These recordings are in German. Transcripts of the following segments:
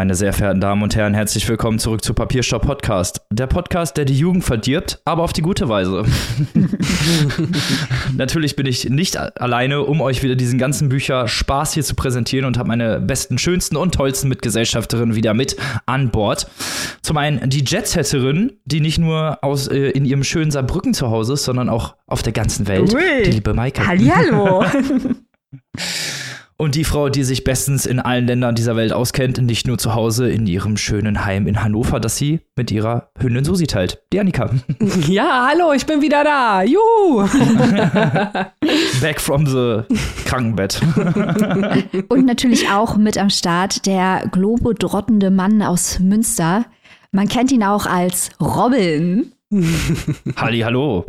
Meine sehr verehrten Damen und Herren, herzlich willkommen zurück zu Papierstopp Podcast. Der Podcast, der die Jugend verdirbt, aber auf die gute Weise. Natürlich bin ich nicht alleine, um euch wieder diesen ganzen Bücher Spaß hier zu präsentieren und habe meine besten, schönsten und tollsten Mitgesellschafterinnen wieder mit an Bord. Zum einen die Jetsetterin, die nicht nur aus, äh, in ihrem schönen Saarbrücken zu Hause ist, sondern auch auf der ganzen Welt. Ui. Die liebe Maike. Hallihallo. Und die Frau, die sich bestens in allen Ländern dieser Welt auskennt, nicht nur zu Hause in ihrem schönen Heim in Hannover, das sie mit ihrer Hündin Susi teilt. Die Annika. Ja, hallo, ich bin wieder da. Juhu! Back from the Krankenbett. Und natürlich auch mit am Start der globodrottende Mann aus Münster. Man kennt ihn auch als Robin. Halli, hallo.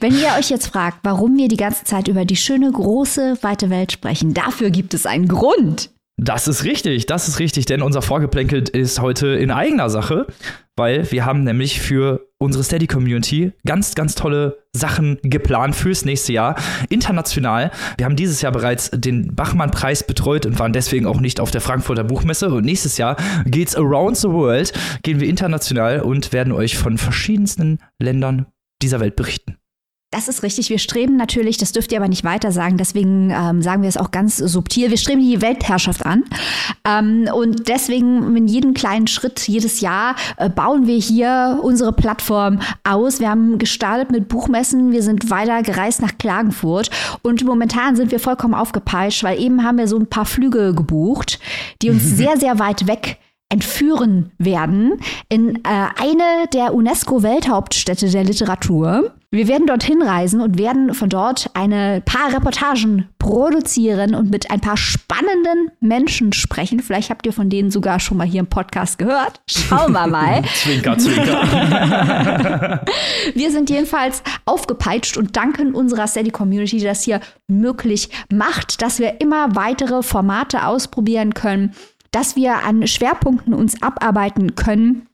Wenn ihr euch jetzt fragt, warum wir die ganze Zeit über die schöne, große, weite Welt sprechen, dafür gibt es einen Grund. Das ist richtig, das ist richtig, denn unser Vorgeplänkel ist heute in eigener Sache, weil wir haben nämlich für unsere Steady Community ganz, ganz tolle Sachen geplant fürs nächste Jahr. International. Wir haben dieses Jahr bereits den Bachmann-Preis betreut und waren deswegen auch nicht auf der Frankfurter Buchmesse. Und nächstes Jahr geht's around the world, gehen wir international und werden euch von verschiedensten Ländern dieser Welt berichten. Das ist richtig. Wir streben natürlich, das dürft ihr aber nicht weiter sagen, deswegen ähm, sagen wir es auch ganz subtil, wir streben die Weltherrschaft an. Ähm, und deswegen in jedem kleinen Schritt, jedes Jahr äh, bauen wir hier unsere Plattform aus. Wir haben gestartet mit Buchmessen, wir sind weiter gereist nach Klagenfurt und momentan sind wir vollkommen aufgepeitscht, weil eben haben wir so ein paar Flüge gebucht, die uns sehr, sehr weit weg entführen werden in äh, eine der UNESCO-Welthauptstädte der Literatur. Wir werden dorthin reisen und werden von dort eine paar Reportagen produzieren und mit ein paar spannenden Menschen sprechen. Vielleicht habt ihr von denen sogar schon mal hier im Podcast gehört. Schauen wir mal. zwinker, zwinker. wir sind jedenfalls aufgepeitscht und danken unserer Steady Community, die das hier möglich macht, dass wir immer weitere Formate ausprobieren können, dass wir an Schwerpunkten uns abarbeiten können,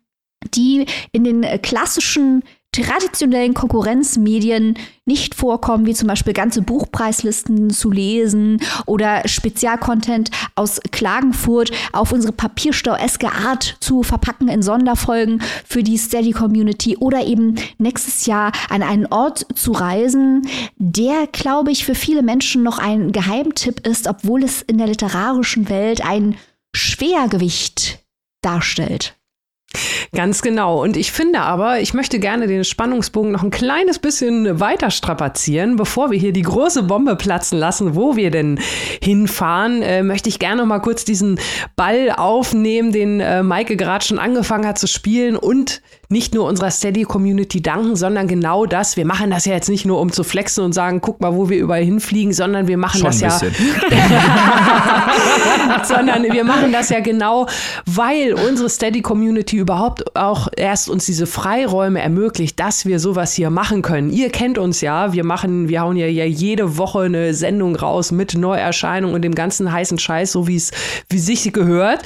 die in den klassischen traditionellen Konkurrenzmedien nicht vorkommen, wie zum Beispiel ganze Buchpreislisten zu lesen oder Spezialcontent aus Klagenfurt auf unsere papierstaueske Art zu verpacken in Sonderfolgen für die Steady Community oder eben nächstes Jahr an einen Ort zu reisen, der, glaube ich, für viele Menschen noch ein Geheimtipp ist, obwohl es in der literarischen Welt ein Schwergewicht darstellt. Ganz genau. Und ich finde aber, ich möchte gerne den Spannungsbogen noch ein kleines bisschen weiter strapazieren, bevor wir hier die große Bombe platzen lassen, wo wir denn hinfahren, äh, möchte ich gerne noch mal kurz diesen Ball aufnehmen, den äh, Maike gerade schon angefangen hat zu spielen und nicht nur unserer Steady-Community danken, sondern genau das. Wir machen das ja jetzt nicht nur, um zu flexen und sagen, guck mal, wo wir überall hinfliegen, sondern wir machen Schon das ja. sondern wir machen das ja genau, weil unsere Steady-Community überhaupt auch erst uns diese Freiräume ermöglicht, dass wir sowas hier machen können. Ihr kennt uns ja, wir machen, wir hauen ja, ja jede Woche eine Sendung raus mit Neuerscheinungen und dem ganzen heißen Scheiß, so wie es wie sich gehört.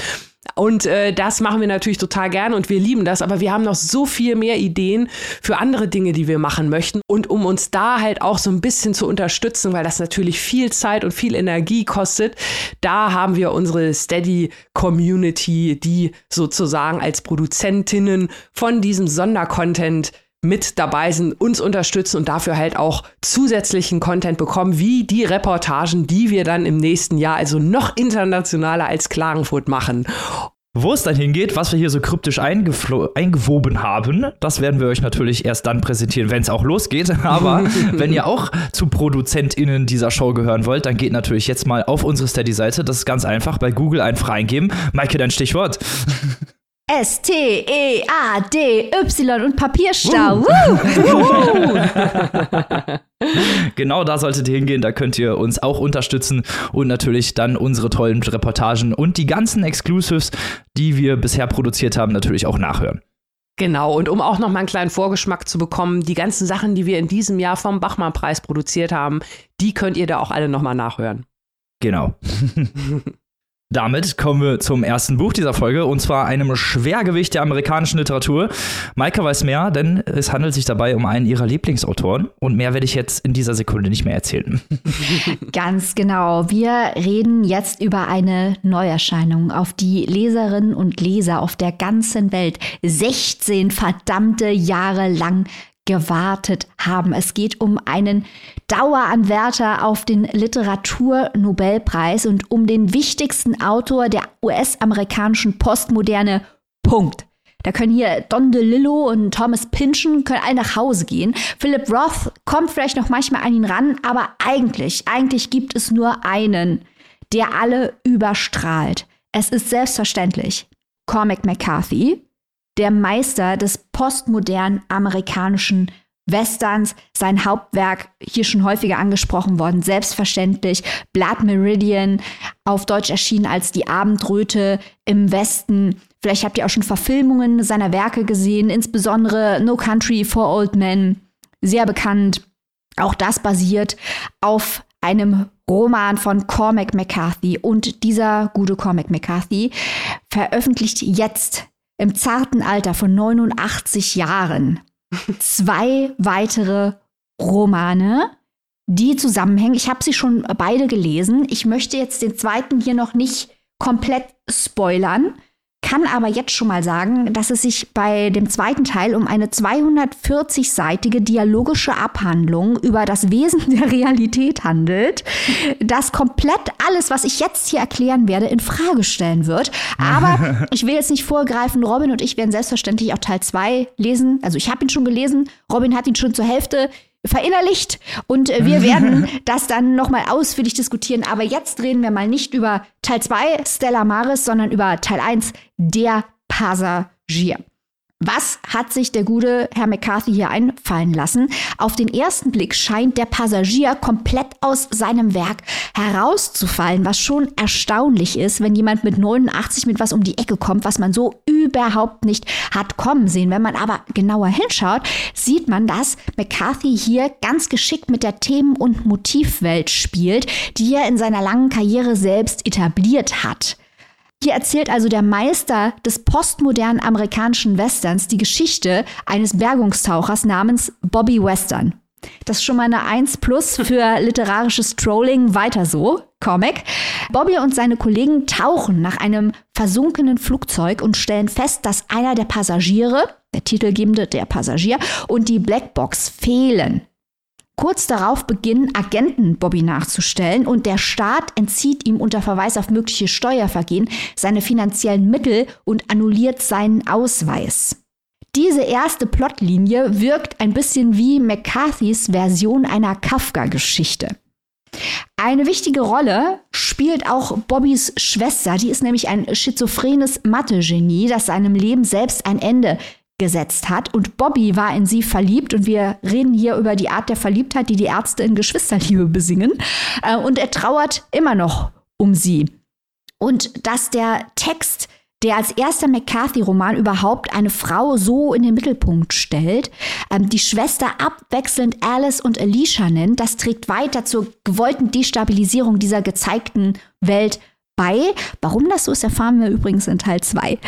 Und äh, das machen wir natürlich total gerne und wir lieben das, aber wir haben noch so viel mehr Ideen für andere Dinge, die wir machen möchten. Und um uns da halt auch so ein bisschen zu unterstützen, weil das natürlich viel Zeit und viel Energie kostet, da haben wir unsere Steady Community, die sozusagen als Produzentinnen von diesem Sondercontent mit dabei sind, uns unterstützen und dafür halt auch zusätzlichen Content bekommen, wie die Reportagen, die wir dann im nächsten Jahr, also noch internationaler als Klagenfurt machen. Wo es dann hingeht, was wir hier so kryptisch eingewoben haben, das werden wir euch natürlich erst dann präsentieren, wenn es auch losgeht. Aber wenn ihr auch zu ProduzentInnen dieser Show gehören wollt, dann geht natürlich jetzt mal auf unsere Steady-Seite. Das ist ganz einfach. Bei Google einfach eingeben. Maike, dein Stichwort. S-T-E-A-D-Y und Papierstau. Uh. genau da solltet ihr hingehen, da könnt ihr uns auch unterstützen und natürlich dann unsere tollen Reportagen und die ganzen Exclusives, die wir bisher produziert haben, natürlich auch nachhören. Genau, und um auch noch mal einen kleinen Vorgeschmack zu bekommen, die ganzen Sachen, die wir in diesem Jahr vom Bachmann-Preis produziert haben, die könnt ihr da auch alle noch mal nachhören. Genau. Damit kommen wir zum ersten Buch dieser Folge und zwar einem Schwergewicht der amerikanischen Literatur. Maike weiß mehr, denn es handelt sich dabei um einen ihrer Lieblingsautoren und mehr werde ich jetzt in dieser Sekunde nicht mehr erzählen. Ganz genau. Wir reden jetzt über eine Neuerscheinung, auf die Leserinnen und Leser auf der ganzen Welt 16 verdammte Jahre lang gewartet haben. Es geht um einen Daueranwärter auf den Literaturnobelpreis und um den wichtigsten Autor der US-amerikanischen Postmoderne. Punkt. Da können hier Don DeLillo und Thomas Pynchon können alle nach Hause gehen. Philip Roth kommt vielleicht noch manchmal an ihn ran, aber eigentlich, eigentlich gibt es nur einen, der alle überstrahlt. Es ist selbstverständlich Cormac McCarthy, der Meister des postmodernen amerikanischen Westerns, sein Hauptwerk, hier schon häufiger angesprochen worden, selbstverständlich, Blood Meridian, auf Deutsch erschienen als Die Abendröte im Westen. Vielleicht habt ihr auch schon Verfilmungen seiner Werke gesehen, insbesondere No Country for Old Men, sehr bekannt. Auch das basiert auf einem Roman von Cormac McCarthy. Und dieser gute Cormac McCarthy veröffentlicht jetzt im zarten Alter von 89 Jahren zwei weitere Romane, die zusammenhängen. Ich habe sie schon beide gelesen. Ich möchte jetzt den zweiten hier noch nicht komplett spoilern kann aber jetzt schon mal sagen, dass es sich bei dem zweiten Teil um eine 240-seitige dialogische Abhandlung über das Wesen der Realität handelt, das komplett alles, was ich jetzt hier erklären werde, in Frage stellen wird. Aber ich will jetzt nicht vorgreifen. Robin und ich werden selbstverständlich auch Teil 2 lesen. Also ich habe ihn schon gelesen. Robin hat ihn schon zur Hälfte verinnerlicht und äh, wir werden das dann nochmal ausführlich diskutieren. Aber jetzt reden wir mal nicht über Teil 2 Stella Maris, sondern über Teil 1 der Passagier. Was hat sich der gute Herr McCarthy hier einfallen lassen? Auf den ersten Blick scheint der Passagier komplett aus seinem Werk herauszufallen, was schon erstaunlich ist, wenn jemand mit 89 mit was um die Ecke kommt, was man so überhaupt nicht hat kommen sehen. Wenn man aber genauer hinschaut, sieht man, dass McCarthy hier ganz geschickt mit der Themen- und Motivwelt spielt, die er in seiner langen Karriere selbst etabliert hat. Hier erzählt also der Meister des postmodernen amerikanischen Westerns die Geschichte eines Bergungstauchers namens Bobby Western. Das ist schon mal eine 1 plus für literarisches Trolling. Weiter so. Comic. Bobby und seine Kollegen tauchen nach einem versunkenen Flugzeug und stellen fest, dass einer der Passagiere, der titelgebende der Passagier, und die Blackbox fehlen. Kurz darauf beginnen Agenten Bobby nachzustellen und der Staat entzieht ihm unter Verweis auf mögliche Steuervergehen seine finanziellen Mittel und annulliert seinen Ausweis. Diese erste Plotlinie wirkt ein bisschen wie McCarthys Version einer Kafka-Geschichte. Eine wichtige Rolle spielt auch Bobbys Schwester. Die ist nämlich ein schizophrenes Mathe-Genie, das seinem Leben selbst ein Ende gesetzt hat. Und Bobby war in sie verliebt. Und wir reden hier über die Art der Verliebtheit, die die Ärzte in Geschwisterliebe besingen. Äh, und er trauert immer noch um sie. Und dass der Text der als erster McCarthy-Roman überhaupt eine Frau so in den Mittelpunkt stellt, ähm, die Schwester abwechselnd Alice und Alicia nennt, das trägt weiter zur gewollten Destabilisierung dieser gezeigten Welt. Warum das so ist, erfahren wir übrigens in Teil 2.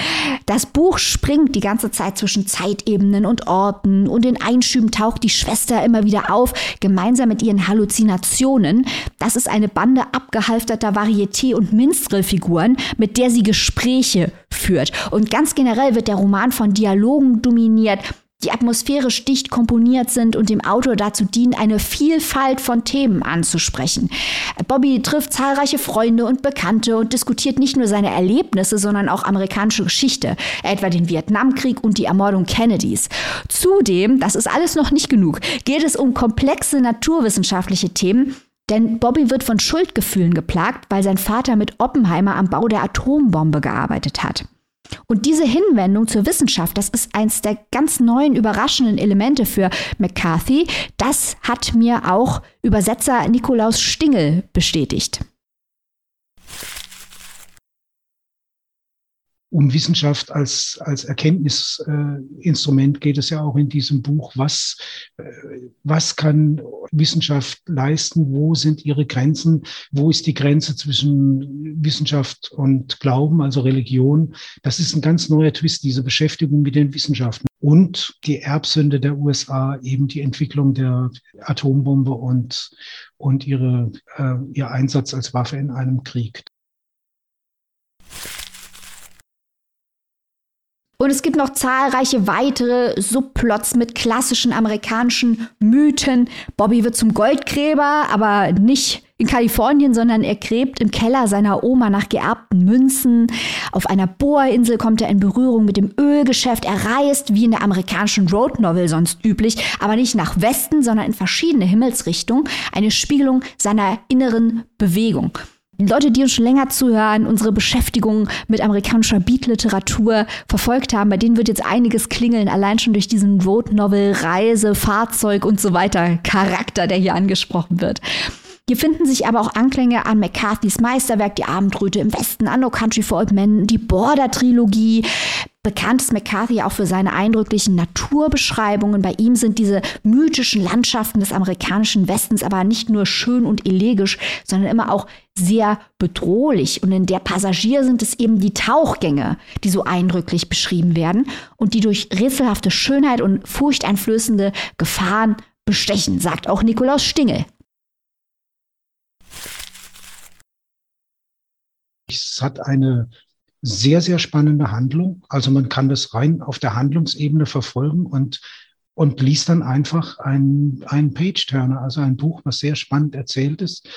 Das Buch springt die ganze Zeit zwischen Zeitebenen und Orten und in Einschüben taucht die Schwester immer wieder auf, gemeinsam mit ihren Halluzinationen. Das ist eine Bande abgehalfterter Varieté- und Minstrel-Figuren, mit der sie Gespräche führt. Und ganz generell wird der Roman von Dialogen dominiert, die atmosphärisch dicht komponiert sind und dem Autor dazu dienen, eine Vielfalt von Themen anzusprechen. Bobby trifft zahlreiche Freunde und Bekannte und diskutiert nicht nur seine Erlebnisse, sondern auch amerikanische Geschichte, etwa den Vietnamkrieg und die Ermordung Kennedys. Zudem, das ist alles noch nicht genug, geht es um komplexe naturwissenschaftliche Themen, denn Bobby wird von Schuldgefühlen geplagt, weil sein Vater mit Oppenheimer am Bau der Atombombe gearbeitet hat. Und diese Hinwendung zur Wissenschaft, das ist eins der ganz neuen, überraschenden Elemente für McCarthy. Das hat mir auch Übersetzer Nikolaus Stingel bestätigt. Um Wissenschaft als, als Erkenntnisinstrument geht es ja auch in diesem Buch. Was, äh, was kann Wissenschaft leisten? Wo sind ihre Grenzen? Wo ist die Grenze zwischen Wissenschaft und Glauben, also Religion? Das ist ein ganz neuer Twist, diese Beschäftigung mit den Wissenschaften. Und die Erbsünde der USA, eben die Entwicklung der Atombombe und, und ihre, äh, ihr Einsatz als Waffe in einem Krieg. Und es gibt noch zahlreiche weitere Subplots mit klassischen amerikanischen Mythen. Bobby wird zum Goldgräber, aber nicht in Kalifornien, sondern er gräbt im Keller seiner Oma nach geerbten Münzen. Auf einer Bohrinsel kommt er in Berührung mit dem Ölgeschäft. Er reist, wie in der amerikanischen Road Novel sonst üblich, aber nicht nach Westen, sondern in verschiedene Himmelsrichtungen. Eine Spiegelung seiner inneren Bewegung. Leute, die uns schon länger zuhören, unsere Beschäftigung mit amerikanischer Beat-Literatur verfolgt haben, bei denen wird jetzt einiges klingeln, allein schon durch diesen Road Novel, Reise, Fahrzeug und so weiter Charakter, der hier angesprochen wird. Hier finden sich aber auch Anklänge an McCarthys Meisterwerk Die Abendröte im Westen, an No Country for Old Men, die Border-Trilogie. Bekannt ist McCarthy auch für seine eindrücklichen Naturbeschreibungen. Bei ihm sind diese mythischen Landschaften des amerikanischen Westens aber nicht nur schön und elegisch, sondern immer auch sehr bedrohlich. Und in der Passagier sind es eben die Tauchgänge, die so eindrücklich beschrieben werden und die durch rätselhafte Schönheit und furchteinflößende Gefahren bestechen, sagt auch Nikolaus Stingel. Es hat eine sehr, sehr spannende Handlung. Also man kann das rein auf der Handlungsebene verfolgen und, und liest dann einfach ein, ein Page-Turner, also ein Buch, was sehr spannend erzählt ist,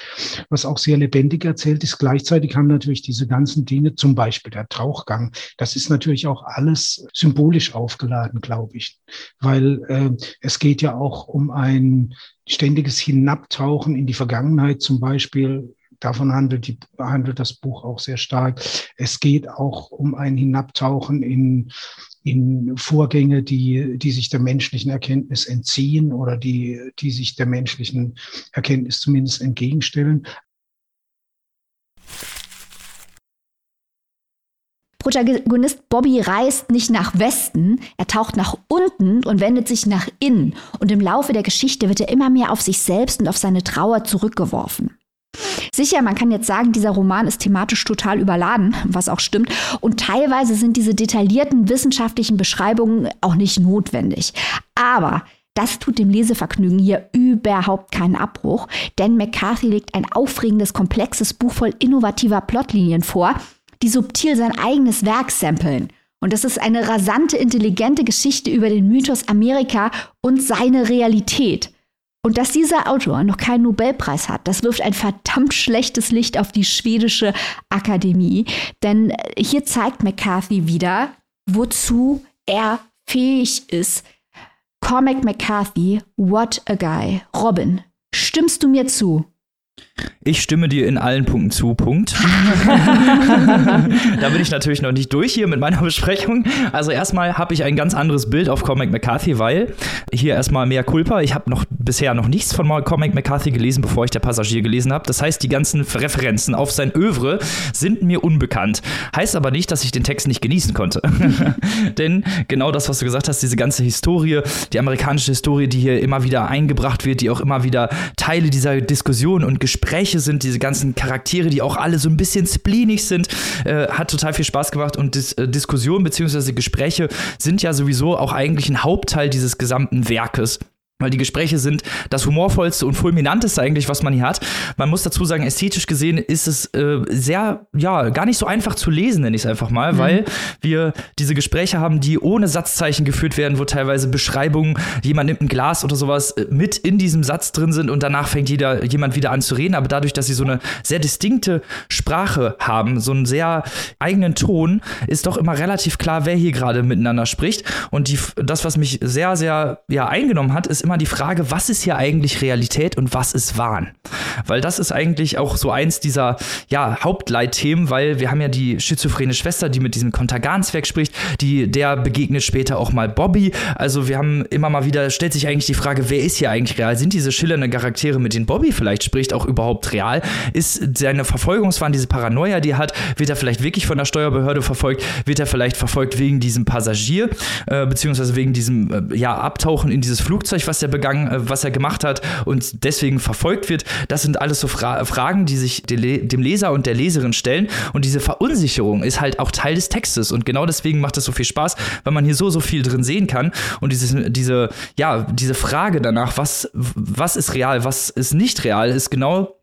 was auch sehr lebendig erzählt ist. Gleichzeitig haben natürlich diese ganzen Dinge, zum Beispiel der Tauchgang, das ist natürlich auch alles symbolisch aufgeladen, glaube ich, weil äh, es geht ja auch um ein ständiges Hinabtauchen in die Vergangenheit, zum Beispiel davon handelt, die, handelt das Buch auch sehr stark. Es geht auch um ein Hinabtauchen in, in Vorgänge, die, die sich der menschlichen Erkenntnis entziehen oder die, die sich der menschlichen Erkenntnis zumindest entgegenstellen. Protagonist Bobby reist nicht nach Westen, er taucht nach unten und wendet sich nach innen. Und im Laufe der Geschichte wird er immer mehr auf sich selbst und auf seine Trauer zurückgeworfen. Sicher, man kann jetzt sagen, dieser Roman ist thematisch total überladen, was auch stimmt. Und teilweise sind diese detaillierten wissenschaftlichen Beschreibungen auch nicht notwendig. Aber das tut dem Lesevergnügen hier überhaupt keinen Abbruch, denn McCarthy legt ein aufregendes, komplexes Buch voll innovativer Plotlinien vor, die subtil sein eigenes Werk samplen. Und das ist eine rasante, intelligente Geschichte über den Mythos Amerika und seine Realität. Und dass dieser Autor noch keinen Nobelpreis hat, das wirft ein verdammt schlechtes Licht auf die schwedische Akademie. Denn äh, hier zeigt McCarthy wieder, wozu er fähig ist. Cormac McCarthy, what a guy. Robin, stimmst du mir zu? Ich stimme dir in allen Punkten zu, Punkt. da bin ich natürlich noch nicht durch hier mit meiner Besprechung. Also erstmal habe ich ein ganz anderes Bild auf Cormac McCarthy, weil hier erstmal mehr Culpa. Ich habe noch bisher noch nichts von Cormac McCarthy gelesen, bevor ich der Passagier gelesen habe. Das heißt, die ganzen Referenzen auf sein Övre sind mir unbekannt. Heißt aber nicht, dass ich den Text nicht genießen konnte. Denn genau das, was du gesagt hast, diese ganze Historie, die amerikanische Historie, die hier immer wieder eingebracht wird, die auch immer wieder Teile dieser Diskussion und Gespräche sind, diese ganzen Charaktere, die auch alle so ein bisschen spleenig sind, äh, hat total viel Spaß gemacht und Dis äh, Diskussionen bzw. Gespräche sind ja sowieso auch eigentlich ein Hauptteil dieses gesamten Werkes. Weil die Gespräche sind das humorvollste und fulminanteste eigentlich, was man hier hat. Man muss dazu sagen, ästhetisch gesehen ist es äh, sehr, ja, gar nicht so einfach zu lesen, nenne ich es einfach mal, mhm. weil wir diese Gespräche haben, die ohne Satzzeichen geführt werden, wo teilweise Beschreibungen, jemand nimmt ein Glas oder sowas äh, mit in diesem Satz drin sind und danach fängt jeder, jemand wieder an zu reden. Aber dadurch, dass sie so eine sehr distinkte Sprache haben, so einen sehr eigenen Ton, ist doch immer relativ klar, wer hier gerade miteinander spricht. Und die, das, was mich sehr, sehr ja, eingenommen hat, ist immer die Frage, was ist hier eigentlich Realität und was ist Wahn? Weil das ist eigentlich auch so eins dieser ja, Hauptleitthemen, weil wir haben ja die schizophrene Schwester, die mit diesem Konterganswerk spricht, die, der begegnet später auch mal Bobby. Also wir haben immer mal wieder, stellt sich eigentlich die Frage, wer ist hier eigentlich real? Sind diese schillernden Charaktere, mit denen Bobby vielleicht spricht, auch überhaupt real? Ist seine Verfolgungswahn, diese Paranoia, die er hat, wird er vielleicht wirklich von der Steuerbehörde verfolgt? Wird er vielleicht verfolgt wegen diesem Passagier, äh, beziehungsweise wegen diesem äh, ja, Abtauchen in dieses Flugzeug, was er begangen, äh, was er gemacht hat und deswegen verfolgt wird? Das sind alles so Fra Fragen, die sich dem Leser und der Leserin stellen. Und diese Verunsicherung ist halt auch Teil des Textes. Und genau deswegen macht es so viel Spaß, weil man hier so, so viel drin sehen kann. Und dieses, diese, ja, diese Frage danach, was, was ist real, was ist nicht real, ist genau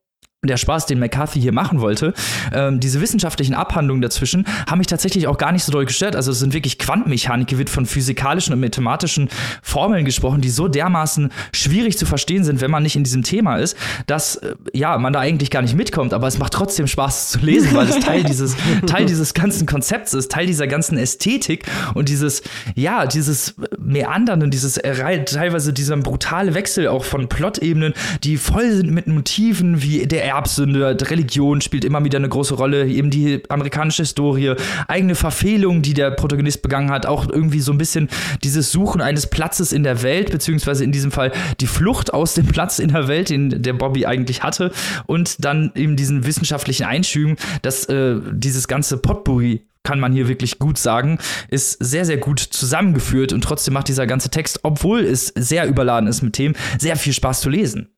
der Spaß, den McCarthy hier machen wollte, ähm, diese wissenschaftlichen Abhandlungen dazwischen haben mich tatsächlich auch gar nicht so doll gestört. Also es sind wirklich Quantenmechanik, hier wird von physikalischen und mathematischen Formeln gesprochen, die so dermaßen schwierig zu verstehen sind, wenn man nicht in diesem Thema ist, dass äh, ja man da eigentlich gar nicht mitkommt. Aber es macht trotzdem Spaß zu lesen, weil es Teil dieses Teil dieses ganzen Konzepts ist, Teil dieser ganzen Ästhetik und dieses ja dieses Meandern dieses äh, teilweise dieser brutale Wechsel auch von Plot-Ebenen, die voll sind mit Motiven wie der Erbsünde, Religion spielt immer wieder eine große Rolle, eben die amerikanische Historie, eigene Verfehlungen, die der Protagonist begangen hat, auch irgendwie so ein bisschen dieses Suchen eines Platzes in der Welt, beziehungsweise in diesem Fall die Flucht aus dem Platz in der Welt, den der Bobby eigentlich hatte, und dann eben diesen wissenschaftlichen Einschüben, dass äh, dieses ganze Potpourri kann man hier wirklich gut sagen, ist sehr, sehr gut zusammengeführt und trotzdem macht dieser ganze Text, obwohl es sehr überladen ist mit Themen, sehr viel Spaß zu lesen.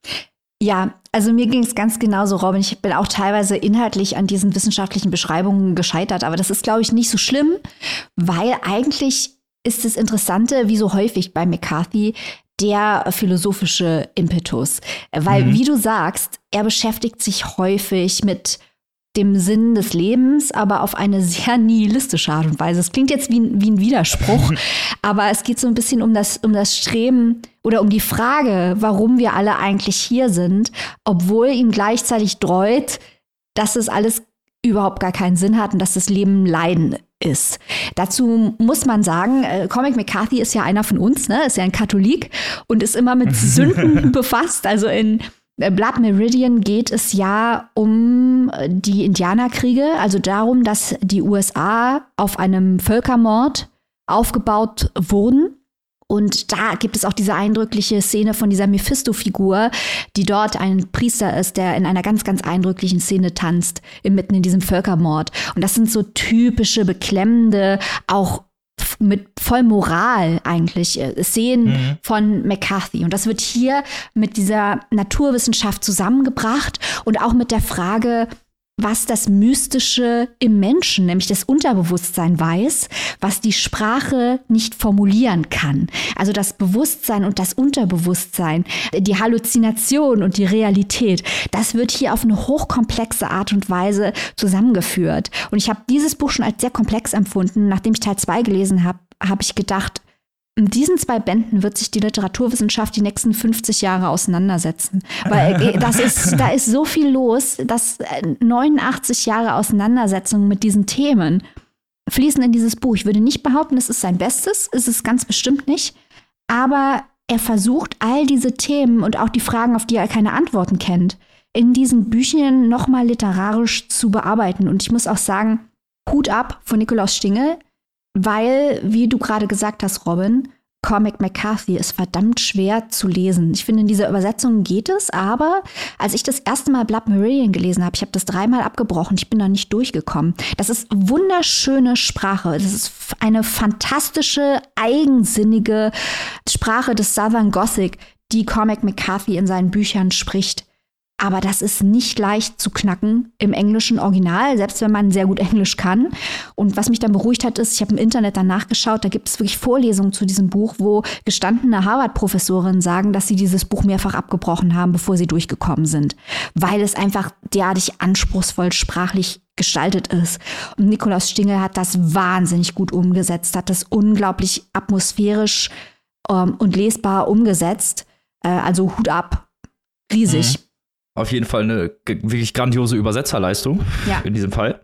Ja, also mir ging es ganz genauso, Robin. Ich bin auch teilweise inhaltlich an diesen wissenschaftlichen Beschreibungen gescheitert, aber das ist, glaube ich, nicht so schlimm, weil eigentlich ist das Interessante, wie so häufig bei McCarthy, der philosophische Impetus. Weil, mhm. wie du sagst, er beschäftigt sich häufig mit dem Sinn des Lebens, aber auf eine sehr nihilistische Art und Weise. Es klingt jetzt wie, wie ein Widerspruch, aber es geht so ein bisschen um das, um das Streben oder um die Frage, warum wir alle eigentlich hier sind, obwohl ihm gleichzeitig dreut, dass es alles überhaupt gar keinen Sinn hat und dass das Leben Leiden ist. Dazu muss man sagen, äh, Comic McCarthy ist ja einer von uns, ne? ist ja ein Katholik und ist immer mit Sünden befasst. Also in Blood Meridian geht es ja um äh, die Indianerkriege, also darum, dass die USA auf einem Völkermord aufgebaut wurden. Und da gibt es auch diese eindrückliche Szene von dieser Mephisto-Figur, die dort ein Priester ist, der in einer ganz, ganz eindrücklichen Szene tanzt, mitten in diesem Völkermord. Und das sind so typische, beklemmende, auch mit voll Moral eigentlich äh, Szenen mhm. von McCarthy. Und das wird hier mit dieser Naturwissenschaft zusammengebracht und auch mit der Frage, was das Mystische im Menschen, nämlich das Unterbewusstsein weiß, was die Sprache nicht formulieren kann. Also das Bewusstsein und das Unterbewusstsein, die Halluzination und die Realität, das wird hier auf eine hochkomplexe Art und Weise zusammengeführt. Und ich habe dieses Buch schon als sehr komplex empfunden. Nachdem ich Teil 2 gelesen habe, habe ich gedacht, in diesen zwei Bänden wird sich die Literaturwissenschaft die nächsten 50 Jahre auseinandersetzen. Weil äh, das ist, da ist so viel los, dass 89 äh, Jahre Auseinandersetzung mit diesen Themen fließen in dieses Buch. Ich würde nicht behaupten, es ist sein Bestes, ist es ganz bestimmt nicht. Aber er versucht, all diese Themen und auch die Fragen, auf die er keine Antworten kennt, in diesen Büchern nochmal literarisch zu bearbeiten. Und ich muss auch sagen, Hut ab von Nikolaus Stingel weil, wie du gerade gesagt hast, Robin, Comic McCarthy ist verdammt schwer zu lesen. Ich finde, in dieser Übersetzung geht es, aber als ich das erste Mal Blood Meridian gelesen habe, ich habe das dreimal abgebrochen, ich bin da nicht durchgekommen. Das ist wunderschöne Sprache. Das ist eine fantastische, eigensinnige Sprache des Southern Gothic, die Comic McCarthy in seinen Büchern spricht. Aber das ist nicht leicht zu knacken im englischen Original, selbst wenn man sehr gut Englisch kann. Und was mich dann beruhigt hat, ist, ich habe im Internet danach geschaut, da gibt es wirklich Vorlesungen zu diesem Buch, wo gestandene Harvard-Professorinnen sagen, dass sie dieses Buch mehrfach abgebrochen haben, bevor sie durchgekommen sind, weil es einfach derartig anspruchsvoll sprachlich gestaltet ist. Und Nikolaus Stingel hat das wahnsinnig gut umgesetzt, hat das unglaublich atmosphärisch ähm, und lesbar umgesetzt. Äh, also Hut ab. Riesig. Mhm auf jeden Fall eine wirklich grandiose Übersetzerleistung ja. in diesem Fall.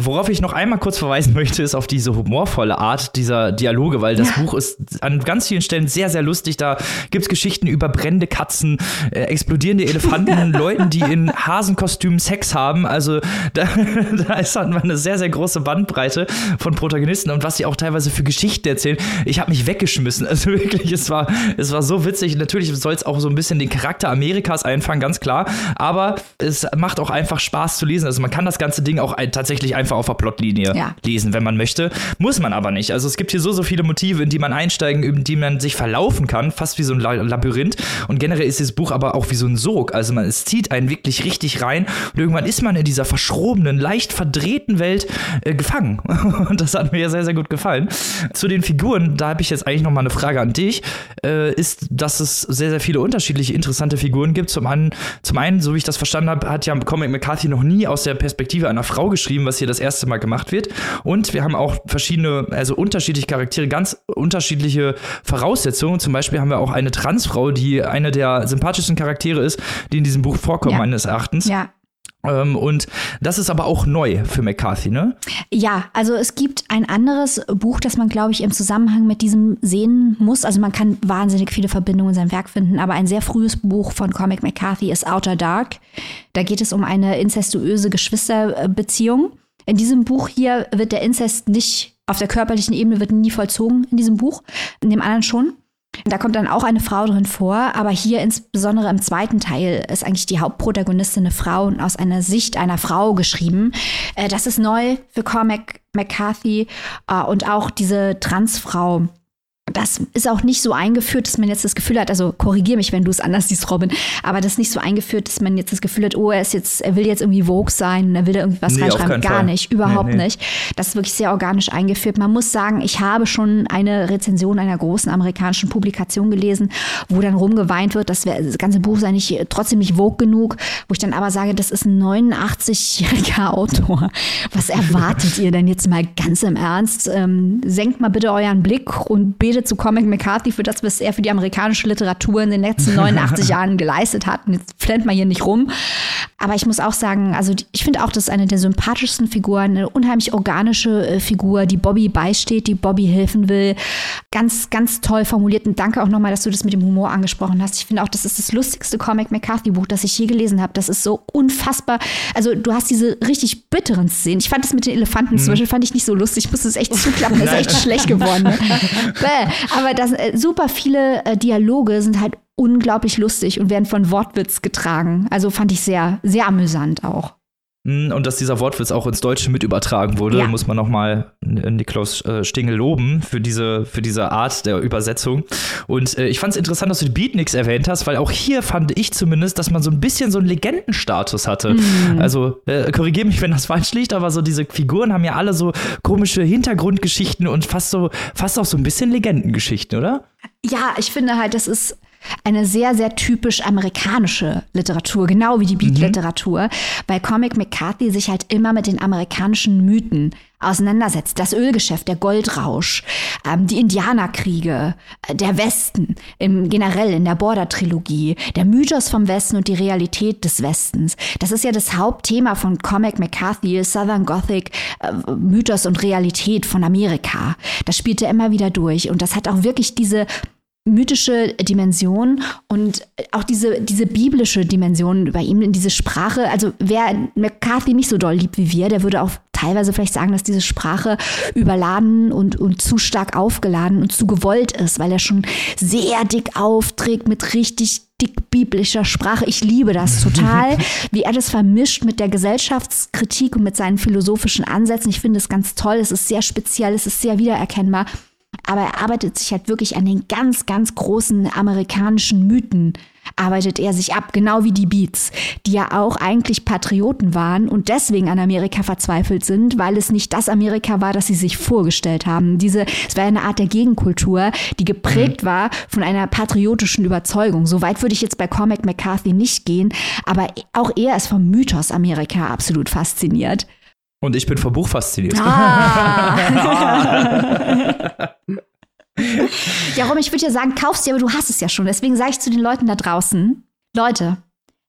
Worauf ich noch einmal kurz verweisen möchte, ist auf diese humorvolle Art dieser Dialoge, weil das ja. Buch ist an ganz vielen Stellen sehr, sehr lustig. Da gibt es Geschichten über brennende Katzen, äh, explodierende Elefanten, Leuten, die in Hasenkostümen Sex haben. Also da, da ist halt eine sehr, sehr große Bandbreite von Protagonisten und was sie auch teilweise für Geschichten erzählen. Ich habe mich weggeschmissen. Also wirklich, es war, es war so witzig. Natürlich soll es auch so ein bisschen den Charakter Amerikas einfangen, ganz klar. Aber es macht auch einfach Spaß zu lesen. Also man kann das ganze Ding auch tatsächlich einfach auf der Plotlinie ja. lesen, wenn man möchte. Muss man aber nicht. Also es gibt hier so, so viele Motive, in die man einsteigen, in die man sich verlaufen kann, fast wie so ein Labyrinth. Und generell ist dieses Buch aber auch wie so ein Sog. Also man, es zieht einen wirklich richtig rein und irgendwann ist man in dieser verschrobenen, leicht verdrehten Welt äh, gefangen. Und das hat mir ja sehr, sehr gut gefallen. Zu den Figuren, da habe ich jetzt eigentlich noch mal eine Frage an dich, äh, ist, dass es sehr, sehr viele unterschiedliche, interessante Figuren gibt. Zum einen, zum einen, so wie ich das verstanden habe, hat ja Comic McCarthy noch nie aus der Perspektive einer Frau geschrieben, was hier das erste Mal gemacht wird. Und wir haben auch verschiedene, also unterschiedliche Charaktere, ganz unterschiedliche Voraussetzungen. Zum Beispiel haben wir auch eine Transfrau, die eine der sympathischsten Charaktere ist, die in diesem Buch vorkommen, ja. meines Erachtens. Ja. Ähm, und das ist aber auch neu für McCarthy, ne? Ja, also es gibt ein anderes Buch, das man, glaube ich, im Zusammenhang mit diesem sehen muss. Also man kann wahnsinnig viele Verbindungen in seinem Werk finden, aber ein sehr frühes Buch von Comic McCarthy ist Outer Dark. Da geht es um eine incestuöse Geschwisterbeziehung. In diesem Buch hier wird der Inzest nicht auf der körperlichen Ebene wird nie vollzogen in diesem Buch, in dem anderen schon. Da kommt dann auch eine Frau drin vor, aber hier insbesondere im zweiten Teil ist eigentlich die Hauptprotagonistin eine Frau und aus einer Sicht einer Frau geschrieben. Äh, das ist neu für Cormac McCarthy äh, und auch diese Transfrau das ist auch nicht so eingeführt, dass man jetzt das Gefühl hat, also korrigier mich, wenn du es anders siehst, Robin, aber das ist nicht so eingeführt, dass man jetzt das Gefühl hat, oh, er ist jetzt, er will jetzt irgendwie Vogue sein, er will da irgendwie was nee, reinschreiben. Gar Fall. nicht, überhaupt nee, nee. nicht. Das ist wirklich sehr organisch eingeführt. Man muss sagen, ich habe schon eine Rezension einer großen amerikanischen Publikation gelesen, wo dann rumgeweint wird, dass das ganze Buch sei nicht, trotzdem nicht Vogue genug, wo ich dann aber sage, das ist ein 89-jähriger Autor. Was erwartet ihr denn jetzt mal ganz im Ernst? Ähm, senkt mal bitte euren Blick und betet zu Comic McCarthy für das, was er für die amerikanische Literatur in den letzten 89 Jahren geleistet hat. Und jetzt flennt man hier nicht rum. Aber ich muss auch sagen, also ich finde auch, das ist eine der sympathischsten Figuren, eine unheimlich organische äh, Figur, die Bobby beisteht, die Bobby helfen will. Ganz, ganz toll formuliert. Und danke auch nochmal, dass du das mit dem Humor angesprochen hast. Ich finde auch, das ist das lustigste Comic McCarthy-Buch, das ich je gelesen habe. Das ist so unfassbar. Also du hast diese richtig bitteren Szenen. Ich fand das mit den Elefanten mhm. zum Beispiel fand ich nicht so lustig. Ich musste es echt zuklappen. Das ist echt schlecht geworden. Ne? Aber das, äh, super viele äh, Dialoge sind halt unglaublich lustig und werden von Wortwitz getragen. Also fand ich sehr, sehr amüsant auch. Hm, und dass dieser Wortwitz auch ins Deutsche mit übertragen wurde, ja. muss man nochmal Niklaus äh, Stingel loben für diese, für diese Art der Übersetzung. Und äh, ich fand es interessant, dass du die Beatniks erwähnt hast, weil auch hier fand ich zumindest, dass man so ein bisschen so einen Legendenstatus hatte. Mhm. Also, äh, korrigiere mich, wenn das falsch liegt, aber so diese Figuren haben ja alle so komische Hintergrundgeschichten und fast so, fast auch so ein bisschen Legendengeschichten, oder? Ja, ich finde halt, das ist eine sehr, sehr typisch amerikanische Literatur, genau wie die Beat-Literatur, mhm. weil Comic McCarthy sich halt immer mit den amerikanischen Mythen auseinandersetzt. Das Ölgeschäft, der Goldrausch, ähm, die Indianerkriege, äh, der Westen, im, generell in der Border-Trilogie, der Mythos vom Westen und die Realität des Westens. Das ist ja das Hauptthema von Comic McCarthy, Southern Gothic, äh, Mythos und Realität von Amerika. Das spielt er immer wieder durch und das hat auch wirklich diese mythische Dimension und auch diese, diese biblische Dimension bei ihm in diese Sprache. Also wer McCarthy nicht so doll liebt wie wir, der würde auch teilweise vielleicht sagen, dass diese Sprache überladen und, und zu stark aufgeladen und zu gewollt ist, weil er schon sehr dick aufträgt mit richtig dick biblischer Sprache. Ich liebe das total, wie er das vermischt mit der Gesellschaftskritik und mit seinen philosophischen Ansätzen. Ich finde es ganz toll. Es ist sehr speziell, es ist sehr wiedererkennbar aber er arbeitet sich halt wirklich an den ganz, ganz großen amerikanischen Mythen arbeitet er sich ab, genau wie die Beats, die ja auch eigentlich Patrioten waren und deswegen an Amerika verzweifelt sind, weil es nicht das Amerika war, das sie sich vorgestellt haben. Diese, es war eine Art der Gegenkultur, die geprägt mhm. war von einer patriotischen Überzeugung. So weit würde ich jetzt bei Cormac McCarthy nicht gehen, aber auch er ist vom Mythos Amerika absolut fasziniert. Und ich bin vom Buch fasziniert. Ah. ja, Rom, ich würde ja sagen, kaufst dir, aber du hast es ja schon. Deswegen sage ich zu den Leuten da draußen, Leute,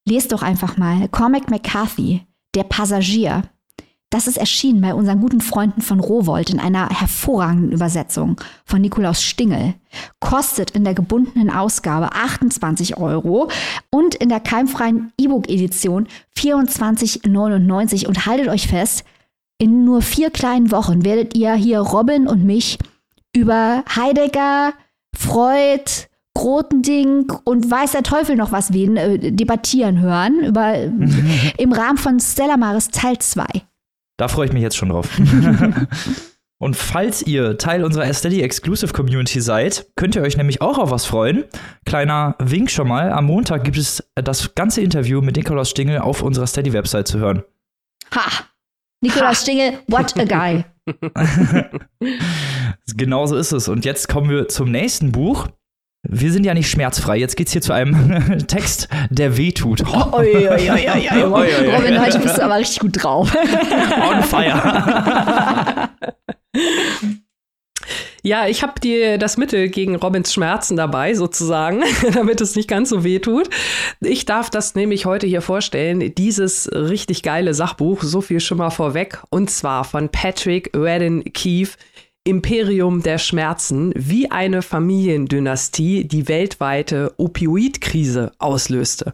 lest doch einfach mal Cormac McCarthy, Der Passagier. Das ist erschienen bei unseren guten Freunden von Rowold in einer hervorragenden Übersetzung von Nikolaus Stingel. Kostet in der gebundenen Ausgabe 28 Euro und in der keimfreien E-Book-Edition 24,99 und haltet euch fest, in nur vier kleinen Wochen werdet ihr hier Robin und mich über Heidegger, Freud, Grotending und weiß der Teufel noch was wen äh, debattieren hören über, im Rahmen von Stella Maris Teil 2. Da freue ich mich jetzt schon drauf. Und falls ihr Teil unserer Aesthetic Exclusive Community seid, könnt ihr euch nämlich auch auf was freuen. Kleiner Wink schon mal. Am Montag gibt es das ganze Interview mit Nikolaus Stingel auf unserer Steady-Website zu hören. Ha! Nikolaus Stingel, what a guy. Genauso ist es. Und jetzt kommen wir zum nächsten Buch. Wir sind ja nicht schmerzfrei. Jetzt geht's hier zu einem Text, der wehtut. Oh, oi, oi, oi, Robin, heute bist du aber richtig gut drauf. On fire. Ja, ich habe dir das Mittel gegen Robins Schmerzen dabei, sozusagen, damit es nicht ganz so weh tut. Ich darf das nämlich heute hier vorstellen, dieses richtig geile Sachbuch, so viel schon mal vorweg, und zwar von Patrick Redden Keefe. Imperium der Schmerzen, wie eine Familiendynastie die weltweite Opioidkrise auslöste.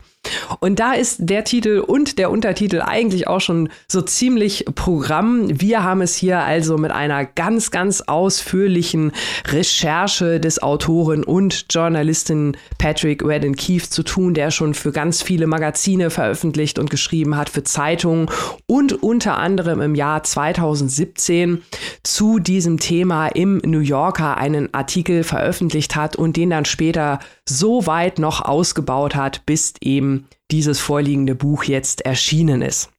Und da ist der Titel und der Untertitel eigentlich auch schon so ziemlich Programm. Wir haben es hier also mit einer ganz, ganz ausführlichen Recherche des Autoren und Journalistin Patrick Redden Keefe zu tun, der schon für ganz viele Magazine veröffentlicht und geschrieben hat, für Zeitungen und unter anderem im Jahr 2017 zu diesem Thema im New Yorker einen Artikel veröffentlicht hat und den dann später so weit noch ausgebaut hat, bis eben dieses vorliegende Buch jetzt erschienen ist.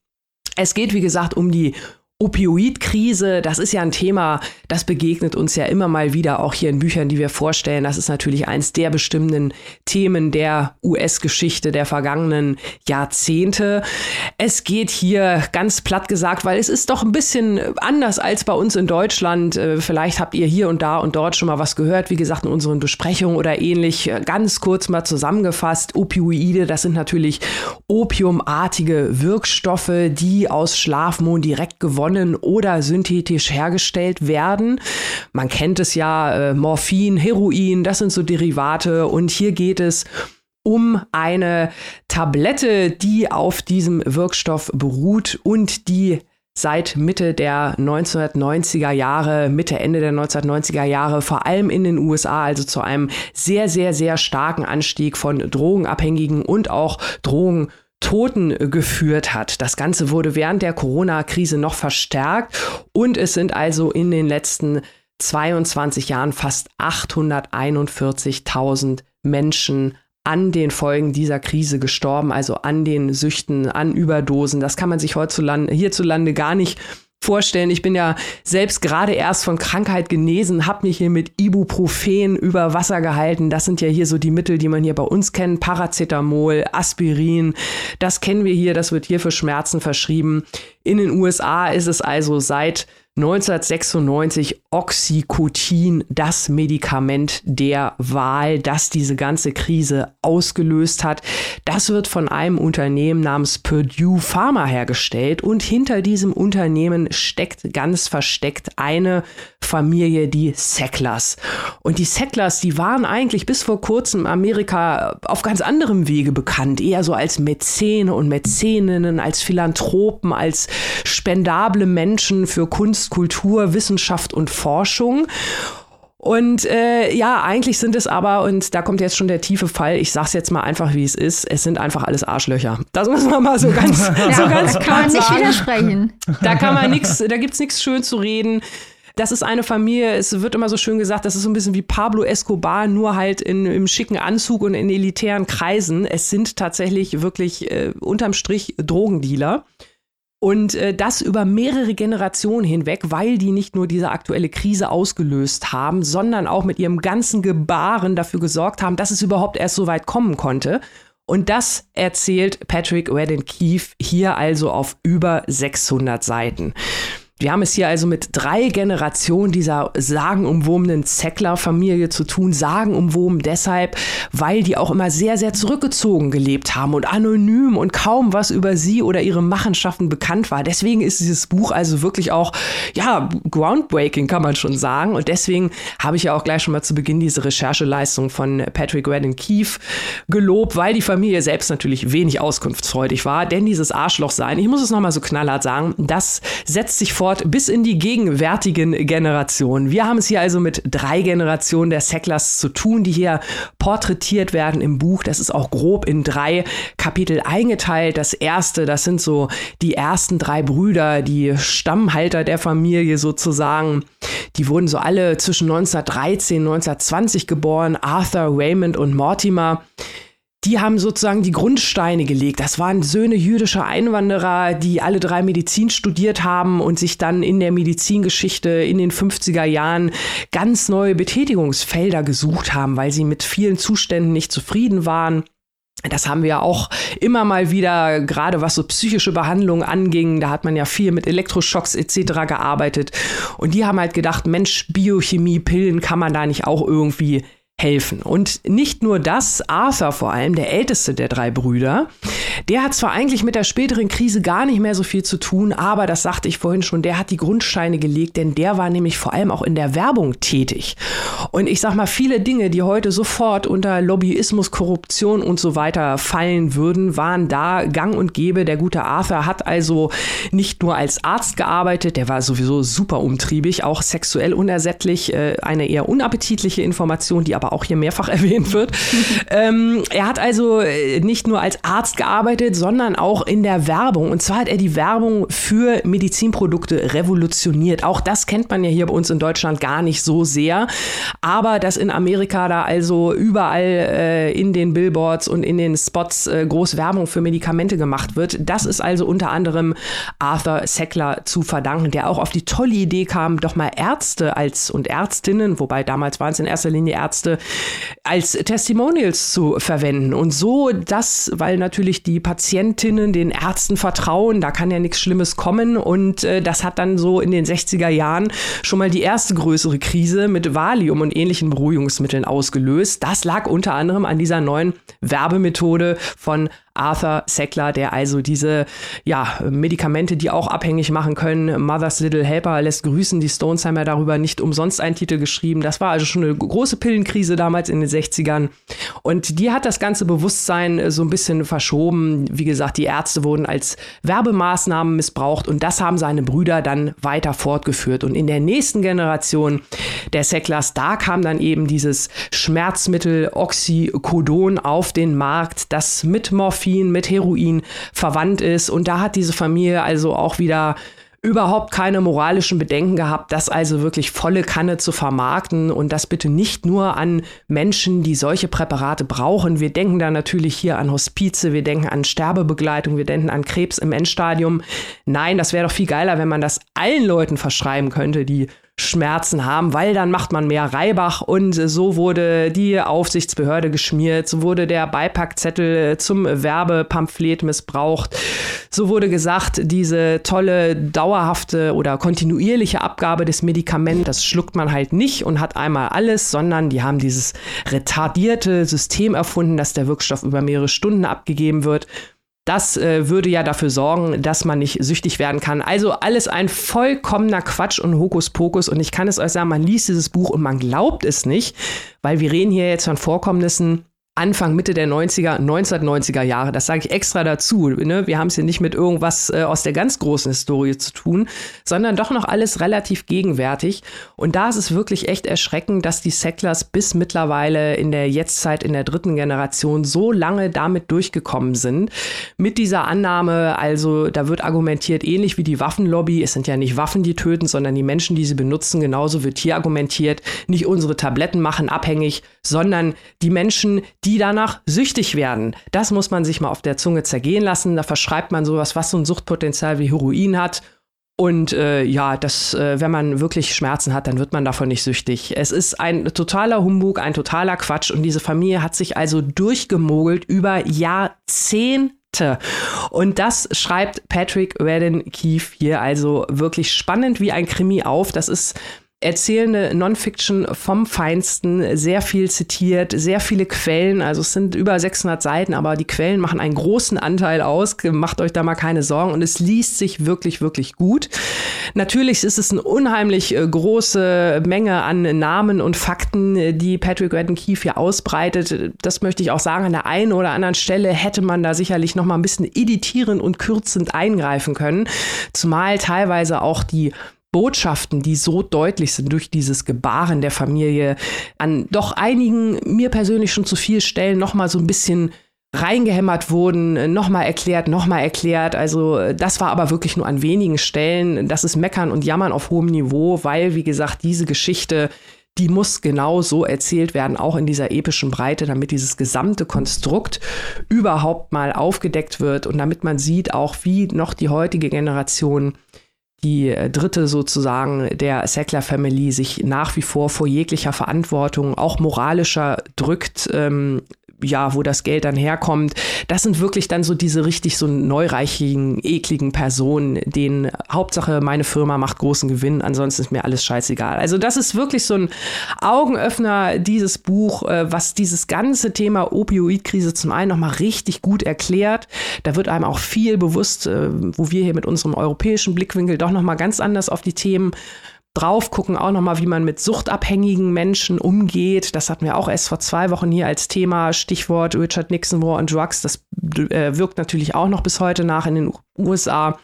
Es geht, wie gesagt, um die Opioidkrise, das ist ja ein Thema, das begegnet uns ja immer mal wieder, auch hier in Büchern, die wir vorstellen. Das ist natürlich eins der bestimmenden Themen der US-Geschichte der vergangenen Jahrzehnte. Es geht hier ganz platt gesagt, weil es ist doch ein bisschen anders als bei uns in Deutschland. Äh, vielleicht habt ihr hier und da und dort schon mal was gehört, wie gesagt, in unseren Besprechungen oder ähnlich. Ganz kurz mal zusammengefasst. Opioide, das sind natürlich opiumartige Wirkstoffe, die aus Schlafmohn direkt gewonnen gewonnen oder synthetisch hergestellt werden. Man kennt es ja, äh, Morphin, Heroin, das sind so Derivate und hier geht es um eine Tablette, die auf diesem Wirkstoff beruht und die seit Mitte der 1990er Jahre, Mitte, Ende der 1990er Jahre, vor allem in den USA, also zu einem sehr, sehr, sehr starken Anstieg von Drogenabhängigen und auch Drogen Toten geführt hat. Das Ganze wurde während der Corona-Krise noch verstärkt und es sind also in den letzten 22 Jahren fast 841.000 Menschen an den Folgen dieser Krise gestorben, also an den Süchten, an Überdosen. Das kann man sich hierzulande gar nicht vorstellen. Ich bin ja selbst gerade erst von Krankheit genesen, habe mich hier mit Ibuprofen über Wasser gehalten. Das sind ja hier so die Mittel, die man hier bei uns kennt. Paracetamol, Aspirin, das kennen wir hier, das wird hier für Schmerzen verschrieben. In den USA ist es also seit 1996 Oxycotin, das Medikament der Wahl, das diese ganze Krise ausgelöst hat. Das wird von einem Unternehmen namens Purdue Pharma hergestellt und hinter diesem Unternehmen steckt ganz versteckt eine Familie, die Sacklers. Und die Sacklers, die waren eigentlich bis vor kurzem Amerika auf ganz anderem Wege bekannt, eher so als Mäzene und Mäzeninnen, als Philanthropen, als spendable Menschen für Kunst Kultur, Wissenschaft und Forschung. Und äh, ja, eigentlich sind es aber, und da kommt jetzt schon der tiefe Fall, ich sag's jetzt mal einfach, wie es ist, es sind einfach alles Arschlöcher. Das muss man mal so ganz, ja, so ganz klar kann man nicht widersprechen. Da kann man nichts, da gibt's nichts schön zu reden. Das ist eine Familie, es wird immer so schön gesagt, das ist so ein bisschen wie Pablo Escobar, nur halt in, im schicken Anzug und in elitären Kreisen. Es sind tatsächlich wirklich äh, unterm Strich Drogendealer. Und äh, das über mehrere Generationen hinweg, weil die nicht nur diese aktuelle Krise ausgelöst haben, sondern auch mit ihrem ganzen Gebaren dafür gesorgt haben, dass es überhaupt erst so weit kommen konnte. Und das erzählt Patrick Redden Keefe hier also auf über 600 Seiten. Wir haben es hier also mit drei Generationen dieser sagenumwobenen Zeckler-Familie zu tun. Sagenumwoben deshalb, weil die auch immer sehr, sehr zurückgezogen gelebt haben und anonym und kaum was über sie oder ihre Machenschaften bekannt war. Deswegen ist dieses Buch also wirklich auch, ja, groundbreaking, kann man schon sagen. Und deswegen habe ich ja auch gleich schon mal zu Beginn diese Rechercheleistung von Patrick Redden Keefe gelobt, weil die Familie selbst natürlich wenig auskunftsfreudig war. Denn dieses Arschloch sein, ich muss es nochmal so knallhart sagen, das setzt sich fort bis in die gegenwärtigen Generationen. Wir haben es hier also mit drei Generationen der Sacklers zu tun, die hier porträtiert werden im Buch. Das ist auch grob in drei Kapitel eingeteilt. Das erste, das sind so die ersten drei Brüder, die Stammhalter der Familie sozusagen. Die wurden so alle zwischen 1913 und 1920 geboren. Arthur, Raymond und Mortimer die haben sozusagen die Grundsteine gelegt. Das waren Söhne jüdischer Einwanderer, die alle drei Medizin studiert haben und sich dann in der Medizingeschichte in den 50er Jahren ganz neue Betätigungsfelder gesucht haben, weil sie mit vielen Zuständen nicht zufrieden waren. Das haben wir auch immer mal wieder, gerade was so psychische Behandlung anging. Da hat man ja viel mit Elektroschocks etc. gearbeitet. Und die haben halt gedacht, Mensch, Biochemie, Pillen kann man da nicht auch irgendwie helfen. Und nicht nur das, Arthur vor allem, der älteste der drei Brüder, der hat zwar eigentlich mit der späteren Krise gar nicht mehr so viel zu tun, aber das sagte ich vorhin schon, der hat die Grundsteine gelegt, denn der war nämlich vor allem auch in der Werbung tätig. Und ich sag mal, viele Dinge, die heute sofort unter Lobbyismus, Korruption und so weiter fallen würden, waren da gang und gäbe. Der gute Arthur hat also nicht nur als Arzt gearbeitet, der war sowieso super umtriebig, auch sexuell unersättlich, äh, eine eher unappetitliche Information, die aber aber auch hier mehrfach erwähnt wird. ähm, er hat also äh, nicht nur als Arzt gearbeitet, sondern auch in der Werbung. Und zwar hat er die Werbung für Medizinprodukte revolutioniert. Auch das kennt man ja hier bei uns in Deutschland gar nicht so sehr. Aber dass in Amerika da also überall äh, in den Billboards und in den Spots äh, groß Werbung für Medikamente gemacht wird, das ist also unter anderem Arthur Sackler zu verdanken, der auch auf die tolle Idee kam, doch mal Ärzte als und Ärztinnen, wobei damals waren es in erster Linie Ärzte, als Testimonials zu verwenden. Und so das, weil natürlich die Patientinnen den Ärzten vertrauen, da kann ja nichts Schlimmes kommen. Und äh, das hat dann so in den 60er Jahren schon mal die erste größere Krise mit Valium und ähnlichen Beruhigungsmitteln ausgelöst. Das lag unter anderem an dieser neuen Werbemethode von Arthur Sackler, der also diese ja, Medikamente, die auch abhängig machen können, Mother's Little Helper lässt grüßen, die Stones haben ja darüber nicht umsonst einen Titel geschrieben. Das war also schon eine große Pillenkrise damals in den 60ern. Und die hat das ganze Bewusstsein so ein bisschen verschoben. Wie gesagt, die Ärzte wurden als Werbemaßnahmen missbraucht und das haben seine Brüder dann weiter fortgeführt. Und in der nächsten Generation der Sacklers, da kam dann eben dieses Schmerzmittel Oxycodon auf den Markt, das mit Morphin Morphin, mit Heroin verwandt ist. Und da hat diese Familie also auch wieder überhaupt keine moralischen Bedenken gehabt, das also wirklich volle Kanne zu vermarkten und das bitte nicht nur an Menschen, die solche Präparate brauchen. Wir denken da natürlich hier an Hospize, wir denken an Sterbebegleitung, wir denken an Krebs im Endstadium. Nein, das wäre doch viel geiler, wenn man das allen Leuten verschreiben könnte, die Schmerzen haben, weil dann macht man mehr Reibach und so wurde die Aufsichtsbehörde geschmiert, so wurde der Beipackzettel zum Werbepamphlet missbraucht, so wurde gesagt, diese tolle dauerhafte oder kontinuierliche Abgabe des Medikaments, das schluckt man halt nicht und hat einmal alles, sondern die haben dieses retardierte System erfunden, dass der Wirkstoff über mehrere Stunden abgegeben wird das äh, würde ja dafür sorgen, dass man nicht süchtig werden kann. Also alles ein vollkommener Quatsch und Hokuspokus. Und ich kann es euch sagen, man liest dieses Buch und man glaubt es nicht, weil wir reden hier jetzt von Vorkommnissen, Anfang, Mitte der 90er, 1990er Jahre. Das sage ich extra dazu. Ne? Wir haben es hier nicht mit irgendwas äh, aus der ganz großen Historie zu tun, sondern doch noch alles relativ gegenwärtig. Und da ist es wirklich echt erschreckend, dass die Sacklers bis mittlerweile in der Jetztzeit, in der dritten Generation, so lange damit durchgekommen sind. Mit dieser Annahme, also da wird argumentiert, ähnlich wie die Waffenlobby, es sind ja nicht Waffen, die töten, sondern die Menschen, die sie benutzen. Genauso wird hier argumentiert, nicht unsere Tabletten machen abhängig, sondern die Menschen, die danach süchtig werden. Das muss man sich mal auf der Zunge zergehen lassen. Da verschreibt man sowas, was so ein Suchtpotenzial wie Heroin hat. Und äh, ja, das, äh, wenn man wirklich Schmerzen hat, dann wird man davon nicht süchtig. Es ist ein totaler Humbug, ein totaler Quatsch. Und diese Familie hat sich also durchgemogelt über Jahrzehnte. Und das schreibt Patrick Redden Keefe hier also wirklich spannend wie ein Krimi auf. Das ist erzählende Non-Fiction vom Feinsten, sehr viel zitiert, sehr viele Quellen, also es sind über 600 Seiten, aber die Quellen machen einen großen Anteil aus, macht euch da mal keine Sorgen und es liest sich wirklich, wirklich gut. Natürlich ist es eine unheimlich äh, große Menge an Namen und Fakten, die Patrick Redden Keefe hier ausbreitet. Das möchte ich auch sagen, an der einen oder anderen Stelle hätte man da sicherlich noch mal ein bisschen editieren und kürzend eingreifen können, zumal teilweise auch die Botschaften, die so deutlich sind durch dieses Gebaren der Familie, an doch einigen mir persönlich schon zu viel Stellen noch mal so ein bisschen reingehämmert wurden, nochmal erklärt, nochmal erklärt. Also das war aber wirklich nur an wenigen Stellen. Das ist Meckern und Jammern auf hohem Niveau, weil, wie gesagt, diese Geschichte, die muss genau so erzählt werden, auch in dieser epischen Breite, damit dieses gesamte Konstrukt überhaupt mal aufgedeckt wird und damit man sieht auch, wie noch die heutige Generation die äh, dritte sozusagen der Sackler Family sich nach wie vor vor jeglicher Verantwortung, auch moralischer drückt, ähm, ja, wo das Geld dann herkommt. Das sind wirklich dann so diese richtig so neureichigen, ekligen Personen, denen Hauptsache meine Firma macht großen Gewinn, ansonsten ist mir alles scheißegal. Also das ist wirklich so ein Augenöffner, dieses Buch, äh, was dieses ganze Thema Opioidkrise zum einen nochmal richtig gut erklärt. Da wird einem auch viel bewusst, äh, wo wir hier mit unserem europäischen Blickwinkel doch nochmal ganz anders auf die Themen drauf gucken, auch nochmal, wie man mit suchtabhängigen Menschen umgeht. Das hatten wir auch erst vor zwei Wochen hier als Thema. Stichwort Richard Nixon War on Drugs. Das äh, wirkt natürlich auch noch bis heute nach in den USA.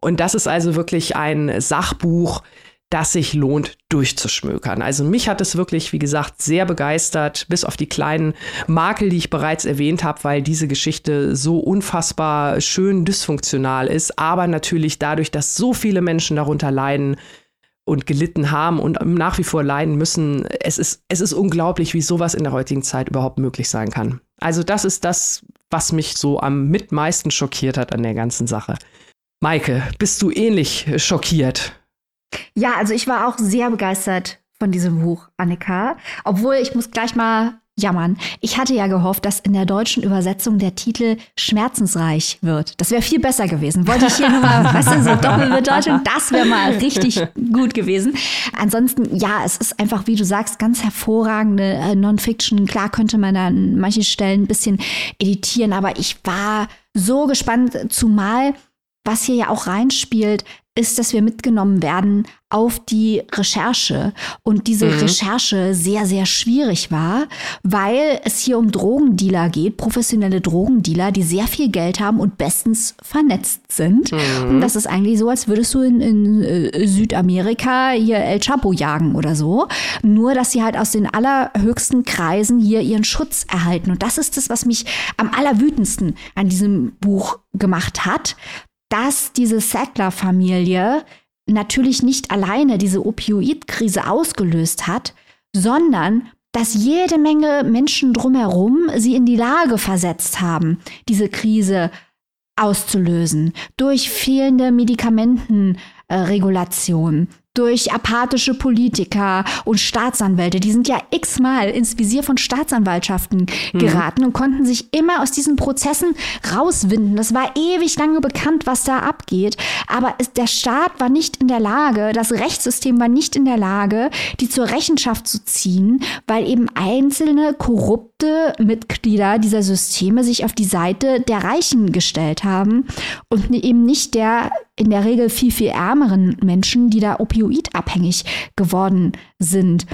Und das ist also wirklich ein Sachbuch, das sich lohnt durchzuschmökern. Also mich hat es wirklich, wie gesagt, sehr begeistert, bis auf die kleinen Makel, die ich bereits erwähnt habe, weil diese Geschichte so unfassbar schön dysfunktional ist, aber natürlich dadurch, dass so viele Menschen darunter leiden, und gelitten haben und nach wie vor leiden müssen. Es ist, es ist unglaublich, wie sowas in der heutigen Zeit überhaupt möglich sein kann. Also das ist das, was mich so am mit meisten schockiert hat an der ganzen Sache. Maike, bist du ähnlich schockiert? Ja, also ich war auch sehr begeistert von diesem Buch, Annika. Obwohl, ich muss gleich mal jammern. Ich hatte ja gehofft, dass in der deutschen Übersetzung der Titel schmerzensreich wird. Das wäre viel besser gewesen. Wollte ich hier nochmal, was ist so Doppelbedeutung? Das wäre mal richtig gut gewesen. Ansonsten, ja, es ist einfach, wie du sagst, ganz hervorragende äh, Non-Fiction. Klar könnte man da an manchen Stellen ein bisschen editieren, aber ich war so gespannt, zumal was hier ja auch reinspielt, ist, dass wir mitgenommen werden auf die Recherche und diese mhm. Recherche sehr, sehr schwierig war, weil es hier um Drogendealer geht, professionelle Drogendealer, die sehr viel Geld haben und bestens vernetzt sind. Mhm. Und das ist eigentlich so, als würdest du in, in äh, Südamerika hier El Chapo jagen oder so. Nur, dass sie halt aus den allerhöchsten Kreisen hier ihren Schutz erhalten. Und das ist das, was mich am allerwütendsten an diesem Buch gemacht hat, dass diese Sackler-Familie natürlich nicht alleine diese Opioidkrise ausgelöst hat, sondern dass jede Menge Menschen drumherum sie in die Lage versetzt haben, diese Krise auszulösen. Durch fehlende Medikamentenregulation, durch apathische Politiker und Staatsanwälte. Die sind ja x-mal ins Visier von Staatsanwaltschaften mhm. geraten und konnten sich immer aus diesen Prozessen rauswinden. Das war ewig lange bekannt, was da abgeht. Aber es, der Staat war nicht in der Lage, das Rechtssystem war nicht in der Lage, die zur Rechenschaft zu ziehen, weil eben einzelne korrupte Mitglieder dieser Systeme sich auf die Seite der Reichen gestellt haben und eben nicht der in der Regel viel, viel ärmeren Menschen, die da opioidabhängig geworden sind.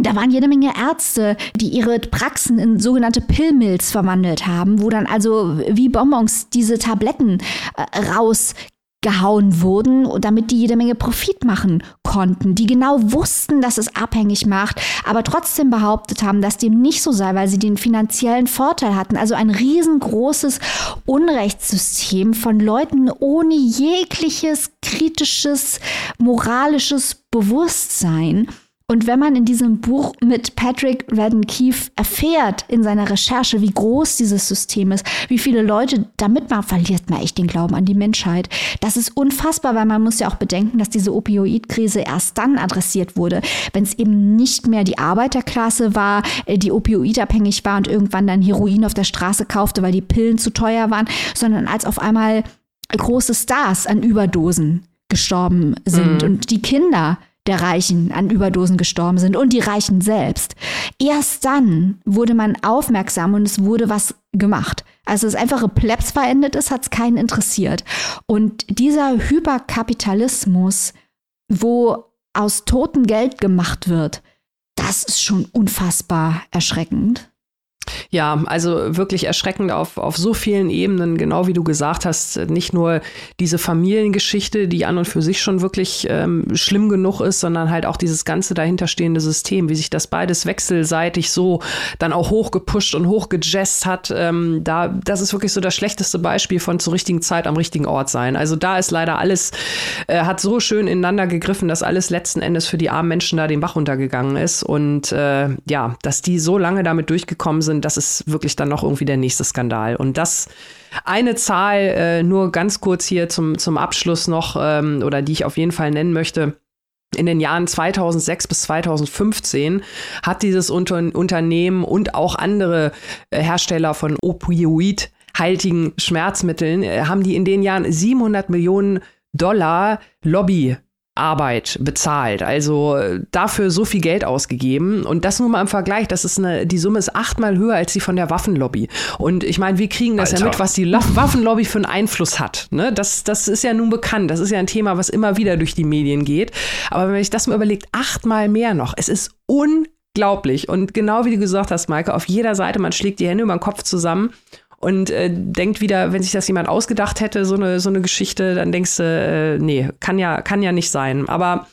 Da waren jede Menge Ärzte, die ihre Praxen in sogenannte Pillmills verwandelt haben, wo dann also wie Bonbons diese Tabletten äh, raus gehauen wurden, damit die jede Menge Profit machen konnten, die genau wussten, dass es abhängig macht, aber trotzdem behauptet haben, dass dem nicht so sei, weil sie den finanziellen Vorteil hatten. Also ein riesengroßes Unrechtssystem von Leuten ohne jegliches kritisches, moralisches Bewusstsein Und wenn man in diesem Buch mit Patrick Redden Keefe erfährt in seiner Recherche, wie groß dieses System ist, wie viele Leute da mitmachen, verliert man echt den Glauben an die Menschheit. Das ist unfassbar, weil man muss ja auch bedenken, dass diese Opioidkrise erst dann adressiert wurde, wenn es eben nicht mehr die Arbeiterklasse war, äh, die opioidabhängig war und irgendwann dann Heroin auf der Straße kaufte, weil die Pillen zu teuer waren, sondern als auf einmal große Stars an Überdosen gestorben sind mhm. und die Kinder der Reichen an Überdosen gestorben sind und die Reichen selbst. Erst dann wurde man aufmerksam und es wurde was gemacht. Also das einfache Plebs verendet ist, hat es keinen interessiert. Und dieser Hyperkapitalismus, wo aus totem Geld gemacht wird, das ist schon unfassbar erschreckend. Ja, also wirklich erschreckend auf, auf so vielen Ebenen, genau wie du gesagt hast, nicht nur diese Familiengeschichte, die an und für sich schon wirklich ähm, schlimm genug ist, sondern halt auch dieses ganze dahinterstehende System, wie sich das beides wechselseitig so dann auch hochgepusht und hochgejazzt hat. Ähm, da, das ist wirklich so das schlechteste Beispiel von zur richtigen Zeit am richtigen Ort sein. Also da ist leider alles, äh, hat so schön ineinander gegriffen, dass alles letzten Endes für die armen Menschen da den Bach runtergegangen ist. Und äh, ja, dass die so lange damit durchgekommen sind, das ist wirklich dann noch irgendwie der nächste Skandal. Und das eine Zahl, äh, nur ganz kurz hier zum, zum Abschluss noch, ähm, oder die ich auf jeden Fall nennen möchte. In den Jahren 2006 bis 2015 hat dieses Unter Unternehmen und auch andere äh, Hersteller von Opioid-haltigen Schmerzmitteln, äh, haben die in den Jahren 700 Millionen Dollar Lobby Arbeit bezahlt. Also äh, dafür so viel Geld ausgegeben. Und das nur mal im Vergleich, das ist eine, die Summe ist achtmal höher als die von der Waffenlobby. Und ich meine, wir kriegen das Alter. ja mit, was die Waffenlobby für einen Einfluss hat. Ne? Das, das ist ja nun bekannt. Das ist ja ein Thema, was immer wieder durch die Medien geht. Aber wenn ich das mal überlegt, achtmal mehr noch. Es ist unglaublich. Und genau wie du gesagt hast, Maike, auf jeder Seite, man schlägt die Hände über den Kopf zusammen und äh, denkt wieder, wenn sich das jemand ausgedacht hätte, so eine, so eine Geschichte, dann denkst du, äh, nee, kann ja, kann ja nicht sein. Aber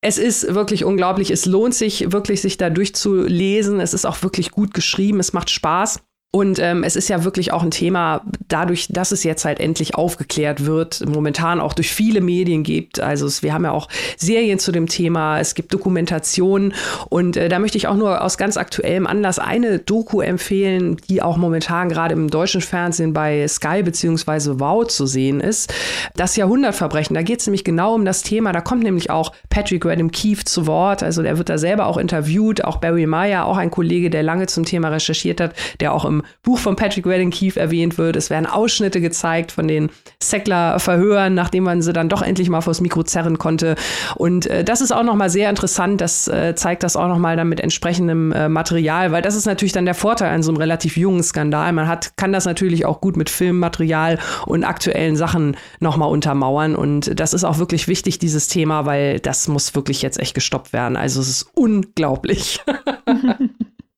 es ist wirklich unglaublich. Es lohnt sich wirklich, sich da durchzulesen. Es ist auch wirklich gut geschrieben. Es macht Spaß. Und ähm, es ist ja wirklich auch ein Thema, dadurch, dass es jetzt halt endlich aufgeklärt wird, momentan auch durch viele Medien gibt. Also es, wir haben ja auch Serien zu dem Thema, es gibt Dokumentationen und äh, da möchte ich auch nur aus ganz aktuellem Anlass eine Doku empfehlen, die auch momentan gerade im deutschen Fernsehen bei Sky beziehungsweise Wow zu sehen ist. Das Jahrhundertverbrechen, da geht es nämlich genau um das Thema. Da kommt nämlich auch Patrick Radham Keefe zu Wort. Also der wird da selber auch interviewt, auch Barry Meyer, auch ein Kollege, der lange zum Thema recherchiert hat, der auch im Buch von Patrick Wedding Keefe erwähnt wird. Es werden Ausschnitte gezeigt von den Sackler-Verhören, nachdem man sie dann doch endlich mal vors Mikro zerren konnte. Und äh, das ist auch nochmal sehr interessant. Das äh, zeigt das auch nochmal dann mit entsprechendem äh, Material, weil das ist natürlich dann der Vorteil an so einem relativ jungen Skandal. Man hat, kann das natürlich auch gut mit Filmmaterial und aktuellen Sachen nochmal untermauern. Und das ist auch wirklich wichtig, dieses Thema, weil das muss wirklich jetzt echt gestoppt werden. Also es ist unglaublich.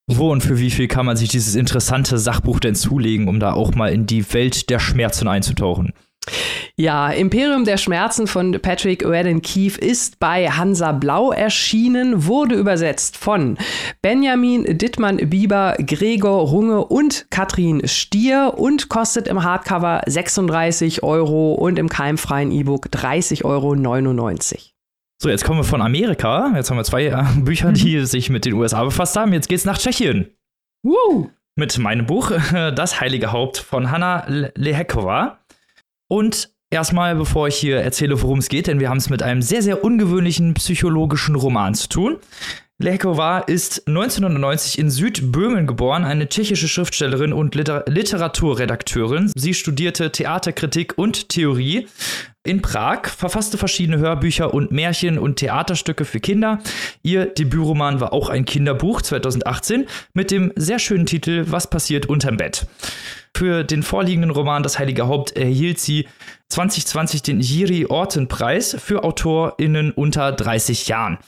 Wo und für wie viel kann man sich dieses interessante Sachbuch denn zulegen, um da auch mal in die Welt der Schmerzen einzutauchen? Ja, Imperium der Schmerzen von Patrick Redden Keefe ist bei Hansa Blau erschienen, wurde übersetzt von Benjamin Dittmann Bieber, Gregor Runge und Katrin Stier und kostet im Hardcover 36 Euro und im keimfreien E-Book 30,99 Euro. So, jetzt kommen wir von Amerika. Jetzt haben wir zwei äh, Bücher, die mhm. sich mit den USA befasst haben. Jetzt geht's nach Tschechien. Woo! Mit meinem Buch Das Heilige Haupt von Hanna Lehekova. Und erstmal, bevor ich hier erzähle, worum es geht, denn wir haben es mit einem sehr, sehr ungewöhnlichen psychologischen Roman zu tun. Lehekova ist 1990 in Südböhmen geboren, eine tschechische Schriftstellerin und Liter Literaturredakteurin. Sie studierte Theaterkritik und Theorie in Prag, verfasste verschiedene Hörbücher und Märchen und Theaterstücke für Kinder. Ihr Debütroman war auch ein Kinderbuch 2018 mit dem sehr schönen Titel Was passiert unterm Bett. Für den vorliegenden Roman Das Heilige Haupt erhielt sie 2020 den Jiri Orten Preis für AutorInnen unter 30 Jahren.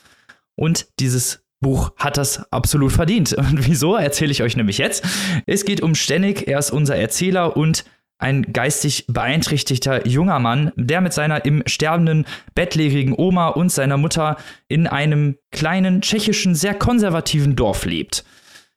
Und dieses Buch hat das absolut verdient. Und wieso, erzähle ich euch nämlich jetzt. Es geht um Stennig, er ist unser Erzähler und ein geistig beeinträchtigter junger Mann, der mit seiner im sterbenden bettlägerigen Oma und seiner Mutter in einem kleinen tschechischen, sehr konservativen Dorf lebt.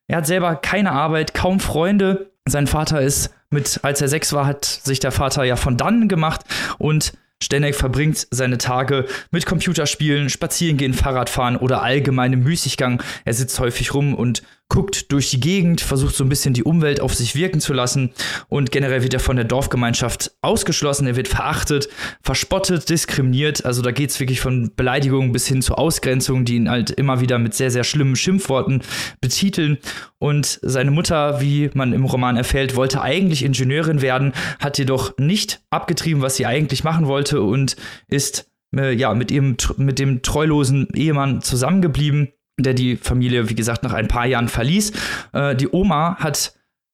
Er hat selber keine Arbeit, kaum Freunde. Sein Vater ist mit, als er sechs war, hat sich der Vater ja von dannen gemacht und Stenek verbringt seine Tage mit Computerspielen, Spazierengehen, Fahrradfahren oder allgemeinem Müßiggang. Er sitzt häufig rum und guckt durch die Gegend, versucht so ein bisschen die Umwelt auf sich wirken zu lassen und generell wird er von der Dorfgemeinschaft ausgeschlossen, er wird verachtet, verspottet, diskriminiert. Also da geht es wirklich von Beleidigungen bis hin zu Ausgrenzungen, die ihn halt immer wieder mit sehr, sehr schlimmen Schimpfworten betiteln. Und seine Mutter, wie man im Roman erfährt, wollte eigentlich Ingenieurin werden, hat jedoch nicht abgetrieben, was sie eigentlich machen wollte und ist äh, ja mit ihrem mit dem treulosen Ehemann zusammengeblieben der die Familie, wie gesagt, nach ein paar Jahren verließ. Äh, die Oma hat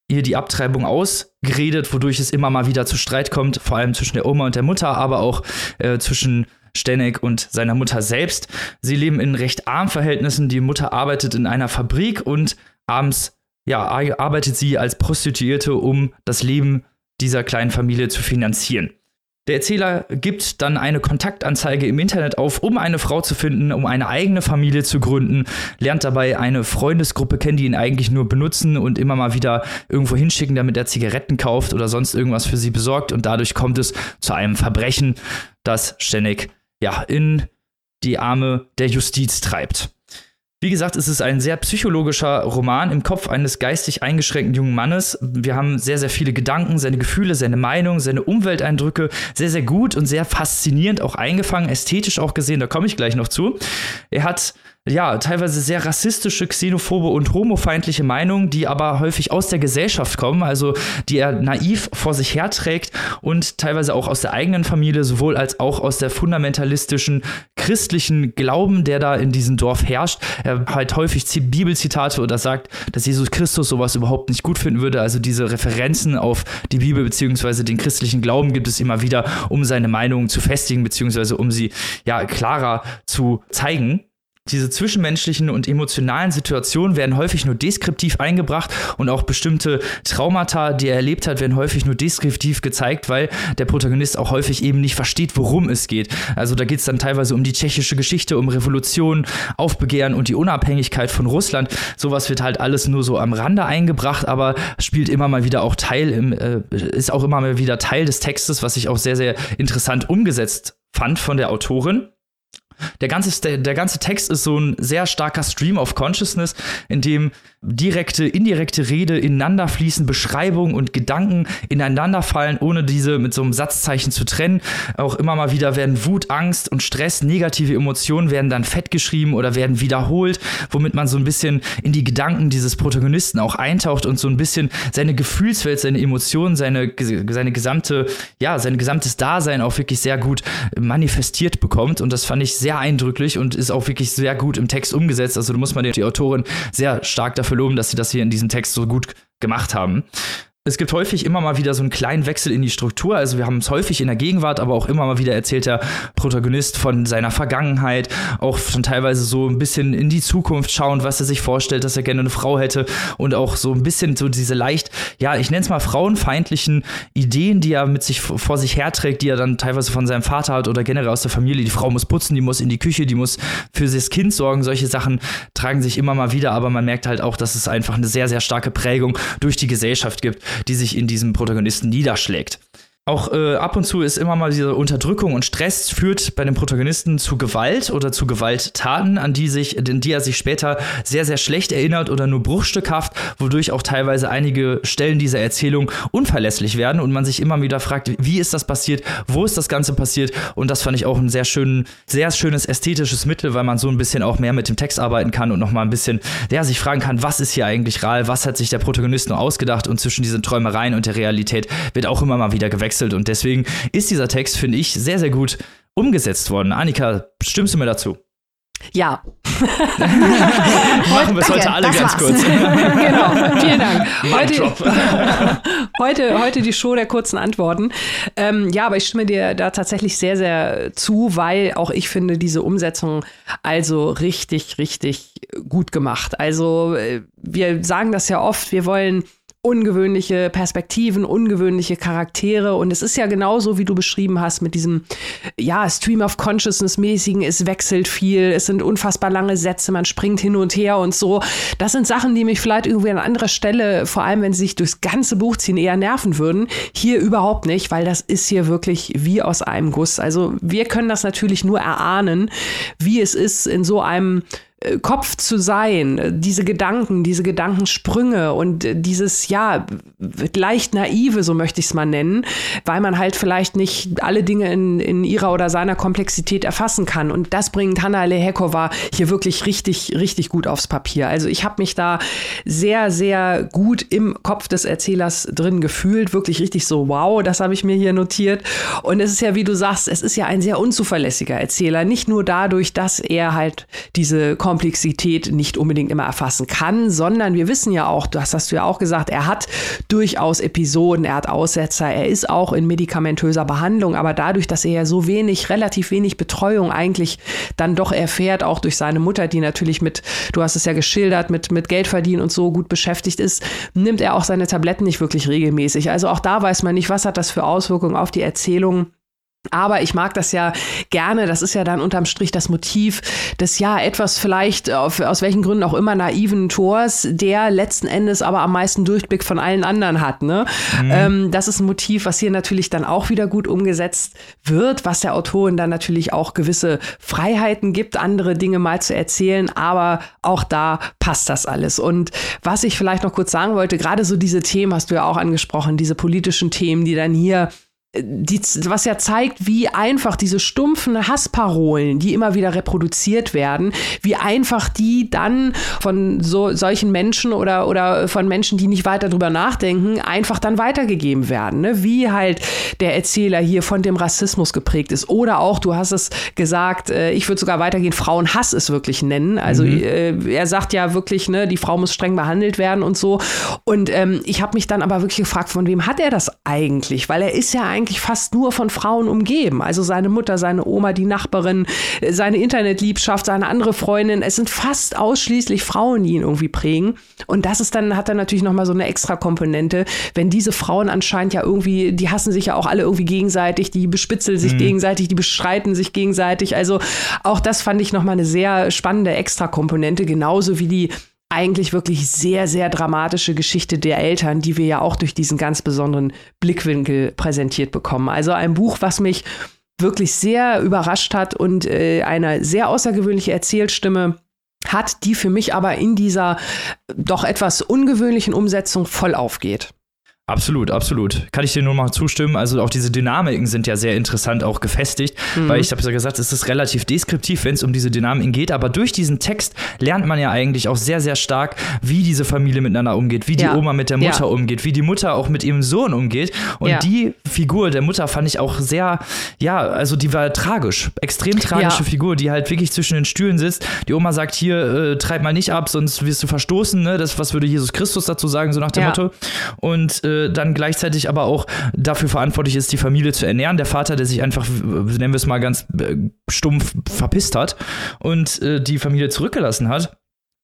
ihr die Abtreibung ausgeredet, wodurch es immer mal wieder zu Streit kommt, vor allem zwischen der Oma und der Mutter, aber auch äh, zwischen Stenek und seiner Mutter selbst. Sie leben in recht armen Verhältnissen. Die Mutter arbeitet in einer Fabrik und abends ja, arbeitet sie als Prostituierte, um das Leben dieser kleinen Familie zu finanzieren. Der Erzähler gibt dann eine Kontaktanzeige im Internet auf, um eine Frau zu finden, um eine eigene Familie zu gründen, lernt dabei eine Freundesgruppe kennen, die ihn eigentlich nur benutzen und immer mal wieder irgendwo hinschicken, damit er Zigaretten kauft oder sonst irgendwas für sie besorgt und dadurch kommt es zu einem Verbrechen, das ständig ja in die Arme der Justiz treibt. Wie gesagt, es ist ein sehr psychologischer Roman im Kopf eines geistig eingeschränkten jungen Mannes. Wir haben sehr, sehr viele Gedanken, seine Gefühle, seine Meinung, seine Umwelteindrücke sehr, sehr gut und sehr faszinierend auch eingefangen, ästhetisch auch gesehen, da komme ich gleich noch zu. Er hat ja, teilweise sehr rassistische, xenophobe und homofeindliche Meinungen, die aber häufig aus der Gesellschaft kommen, also die er naiv vor sich herträgt und teilweise auch aus der eigenen Familie, sowohl als auch aus der fundamentalistischen christlichen Glauben, der da in diesem Dorf herrscht. Er halt häufig Bibelzitate oder sagt, dass Jesus Christus sowas überhaupt nicht gut finden würde. Also diese Referenzen auf die Bibel bzw. den christlichen Glauben gibt es immer wieder, um seine Meinungen zu festigen bzw. um sie ja klarer zu zeigen diese zwischenmenschlichen und emotionalen Situationen werden häufig nur deskriptiv eingebracht und auch bestimmte Traumata, die er erlebt hat, werden häufig nur deskriptiv gezeigt, weil der Protagonist auch häufig eben nicht versteht, worum es geht. Also da geht es dann teilweise um die tschechische Geschichte, um Revolution, Aufbegehren und die Unabhängigkeit von Russland. Sowas wird halt alles nur so am Rande eingebracht, aber spielt immer mal wieder auch Teil im, äh, ist auch immer mal wieder Teil des Textes, was ich auch sehr, sehr interessant umgesetzt fand von der Autorin. Der ganze, der ganze Text ist so ein sehr starker Stream of Consciousness, in dem direkte, indirekte Rede ineinander fließen, Beschreibungen und Gedanken ineinander fallen, ohne diese mit so einem Satzzeichen zu trennen. Auch immer mal wieder werden Wut, Angst und Stress, negative Emotionen werden dann fett geschrieben oder werden wiederholt, womit man so ein bisschen in die Gedanken dieses Protagonisten auch eintaucht und so ein bisschen seine Gefühlswelt, seine Emotionen, seine, seine gesamte, ja, sein gesamtes Dasein auch wirklich sehr gut manifestiert bekommt. Und das fand ich sehr eindrücklich und ist auch wirklich sehr gut im Text umgesetzt. Also da muss man die Autorin sehr stark dafür loben, dass sie das hier in diesem Text so gut gemacht haben. Es gibt häufig immer mal wieder so einen kleinen Wechsel in die Struktur. Also wir haben es häufig in der Gegenwart, aber auch immer mal wieder erzählt der Protagonist von seiner Vergangenheit, auch schon teilweise so ein bisschen in die Zukunft schauend, was er sich vorstellt, dass er gerne eine Frau hätte und auch so ein bisschen so diese leicht, ja, ich nenne es mal frauenfeindlichen Ideen, die er mit sich vor sich herträgt, die er dann teilweise von seinem Vater hat oder generell aus der Familie. Die Frau muss putzen, die muss in die Küche, die muss für das Kind sorgen. Solche Sachen tragen sich immer mal wieder, aber man merkt halt auch, dass es einfach eine sehr, sehr starke Prägung durch die Gesellschaft gibt die sich in diesem Protagonisten niederschlägt. Auch äh, ab und zu ist immer mal diese Unterdrückung und Stress führt bei dem Protagonisten zu Gewalt oder zu Gewalttaten, an die sich, in die er sich später sehr, sehr schlecht erinnert oder nur bruchstückhaft, wodurch auch teilweise einige Stellen dieser Erzählung unverlässlich werden und man sich immer wieder fragt, wie ist das passiert, wo ist das Ganze passiert? Und das fand ich auch ein sehr schön, sehr schönes ästhetisches Mittel, weil man so ein bisschen auch mehr mit dem Text arbeiten kann und nochmal ein bisschen, ja, sich fragen kann, was ist hier eigentlich real, was hat sich der Protagonist nur ausgedacht? Und zwischen diesen Träumereien und der Realität wird auch immer mal wieder gewechselt gewechselt und deswegen ist dieser Text, finde ich, sehr, sehr gut umgesetzt worden. Annika, stimmst du mir dazu? Ja. Machen wir es heute alle ganz war's. kurz. genau, vielen Dank. Heute, heute, heute die Show der kurzen Antworten. Ähm, ja, aber ich stimme dir da tatsächlich sehr, sehr zu, weil auch ich finde diese Umsetzung also richtig, richtig gut gemacht. Also äh, wir sagen das ja oft, wir wollen ungewöhnliche Perspektiven, ungewöhnliche Charaktere. Und es ist ja genauso, wie du beschrieben hast, mit diesem, ja, Stream of Consciousness-mäßigen, es wechselt viel, es sind unfassbar lange Sätze, man springt hin und her und so. Das sind Sachen, die mich vielleicht irgendwie an anderer Stelle, vor allem wenn sie sich durchs ganze Buch ziehen, eher nerven würden. Hier überhaupt nicht, weil das ist hier wirklich wie aus einem Guss. Also wir können das natürlich nur erahnen, wie es ist, in so einem Kopf zu sein, diese Gedanken, diese Gedankensprünge und dieses, ja, leicht naive, so möchte ich es mal nennen, weil man halt vielleicht nicht alle Dinge in, in ihrer oder seiner Komplexität erfassen kann. Und das bringt Hanna Lehekova hier wirklich richtig, richtig gut aufs Papier. Also ich habe mich da sehr, sehr gut im Kopf des Erzählers drin gefühlt. Wirklich richtig so, wow, das habe ich mir hier notiert. Und es ist ja, wie du sagst, es ist ja ein sehr unzuverlässiger Erzähler. Nicht nur dadurch, dass er halt diese Komplexität nicht unbedingt immer erfassen kann, sondern wir wissen ja auch, das hast du ja auch gesagt, er hat durchaus Episoden, er hat Aussetzer, er ist auch in medikamentöser Behandlung, aber dadurch, dass er ja so wenig, relativ wenig Betreuung eigentlich dann doch erfährt, auch durch seine Mutter, die natürlich mit, du hast es ja geschildert, mit, mit Geld verdienen und so gut beschäftigt ist, nimmt er auch seine Tabletten nicht wirklich regelmäßig. Also auch da weiß man nicht, was hat das für Auswirkungen auf die Erzählung. Aber ich mag das ja gerne. Das ist ja dann unterm Strich das Motiv des ja etwas vielleicht auf, aus welchen Gründen auch immer naiven Tors, der letzten Endes aber am meisten Durchblick von allen anderen hat. Ne? Mhm. Ähm, das ist ein Motiv, was hier natürlich dann auch wieder gut umgesetzt wird, was der Autorin dann natürlich auch gewisse Freiheiten gibt, andere Dinge mal zu erzählen. Aber auch da passt das alles. Und was ich vielleicht noch kurz sagen wollte, gerade so diese Themen hast du ja auch angesprochen, diese politischen Themen, die dann hier die, was ja zeigt, wie einfach diese stumpfen Hassparolen, die immer wieder reproduziert werden, wie einfach die dann von so solchen Menschen oder, oder von Menschen, die nicht weiter drüber nachdenken, einfach dann weitergegeben werden. Ne? Wie halt der Erzähler hier von dem Rassismus geprägt ist. Oder auch, du hast es gesagt, äh, ich würde sogar weitergehen, Frauenhass es wirklich nennen. Also mhm. äh, er sagt ja wirklich, ne, die Frau muss streng behandelt werden und so. Und ähm, ich habe mich dann aber wirklich gefragt, von wem hat er das eigentlich? Weil er ist ja eigentlich eigentlich fast nur von Frauen umgeben. Also seine Mutter, seine Oma, die Nachbarin, seine Internetliebschaft, seine andere Freundin. Es sind fast ausschließlich Frauen, die ihn irgendwie prägen. Und das ist dann, hat dann natürlich nochmal so eine extra Komponente, wenn diese Frauen anscheinend ja irgendwie, die hassen sich ja auch alle irgendwie gegenseitig, die bespitzeln sich mhm. gegenseitig, die bestreiten sich gegenseitig. Also auch das fand ich nochmal eine sehr spannende Extra-Komponente, genauso wie die eigentlich wirklich sehr, sehr dramatische Geschichte der Eltern, die wir ja auch durch diesen ganz besonderen Blickwinkel präsentiert bekommen. Also ein Buch, was mich wirklich sehr überrascht hat und äh, eine sehr außergewöhnliche Erzählstimme hat, die für mich aber in dieser doch etwas ungewöhnlichen Umsetzung voll aufgeht. Absolut, absolut. Kann ich dir nur mal zustimmen. Also auch diese Dynamiken sind ja sehr interessant auch gefestigt, mhm. weil ich habe ja gesagt, es ist relativ deskriptiv, wenn es um diese Dynamiken geht, aber durch diesen Text lernt man ja eigentlich auch sehr, sehr stark, wie diese Familie miteinander umgeht, wie die ja. Oma mit der Mutter ja. umgeht, wie die Mutter auch mit ihrem Sohn umgeht. Und ja. die Figur der Mutter fand ich auch sehr, ja, also die war tragisch, extrem tragische Figur, die halt wirklich zwischen den Stühlen sitzt. Die Oma sagt hier, äh, treib mal nicht ab, sonst wirst du verstoßen, ne? Das, was würde Jesus Christus dazu sagen, so nach dem Motto. Und äh, dann gleichzeitig aber auch dafür verantwortlich ist, die Familie zu ernähren. Der Vater, der sich einfach, nennen wir es mal ganz äh, stumpf, verpisst hat und äh, die Familie zurückgelassen hat.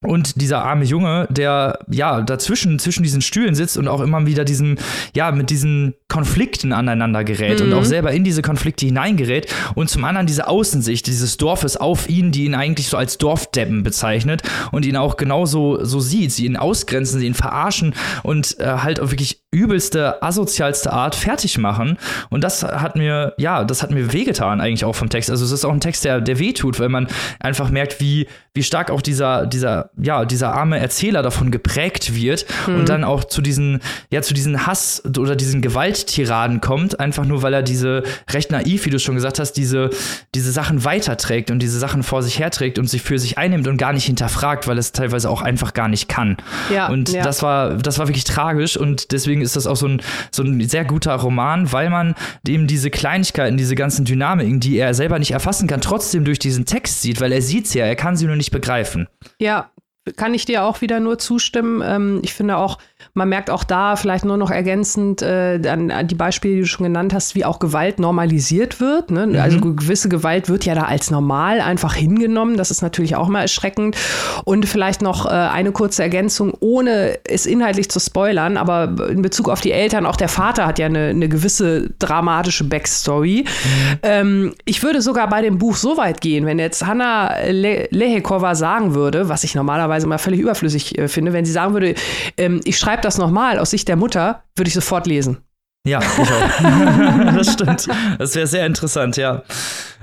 Und dieser arme Junge, der ja dazwischen, zwischen diesen Stühlen sitzt und auch immer wieder diesen, ja, mit diesen Konflikten aneinander gerät mhm. und auch selber in diese Konflikte hineingerät. Und zum anderen diese Außensicht dieses Dorfes auf ihn, die ihn eigentlich so als Dorfdeppen bezeichnet und ihn auch genauso so sieht. Sie ihn ausgrenzen, sie ihn verarschen und äh, halt auf wirklich übelste, asozialste Art fertig machen. Und das hat mir, ja, das hat mir wehgetan eigentlich auch vom Text. Also es ist auch ein Text, der, der wehtut, weil man einfach merkt, wie, wie stark auch dieser, dieser ja, dieser arme Erzähler davon geprägt wird mhm. und dann auch zu diesen, ja, zu diesen Hass- oder diesen Gewalttiraden kommt, einfach nur, weil er diese recht naiv, wie du schon gesagt hast, diese, diese Sachen weiterträgt und diese Sachen vor sich herträgt und sich für sich einnimmt und gar nicht hinterfragt, weil es teilweise auch einfach gar nicht kann. Ja, und ja. das war, das war wirklich tragisch und deswegen ist das auch so ein, so ein sehr guter Roman, weil man eben diese Kleinigkeiten, diese ganzen Dynamiken, die er selber nicht erfassen kann, trotzdem durch diesen Text sieht, weil er sieht sie ja, er kann sie nur nicht begreifen. Ja, kann ich dir auch wieder nur zustimmen. Ähm, ich finde auch, Man merkt auch da vielleicht nur noch ergänzend äh, an, die Beispiele, die du schon genannt hast, wie auch Gewalt normalisiert wird. Ne? Mhm. Also gewisse Gewalt wird ja da als normal einfach hingenommen. Das ist natürlich auch mal erschreckend. Und vielleicht noch äh, eine kurze Ergänzung, ohne es inhaltlich zu spoilern, aber in Bezug auf die Eltern, auch der Vater hat ja eine, eine gewisse dramatische Backstory. Mhm. Ähm, ich würde sogar bei dem Buch so weit gehen, wenn jetzt Hanna Le Lehekova sagen würde, was ich normalerweise mal völlig überflüssig äh, finde, wenn sie sagen würde, ähm, ich schreibe das nochmal aus Sicht der Mutter, würde ich sofort lesen. Ja, ich auch. das stimmt. Das wäre sehr interessant, ja.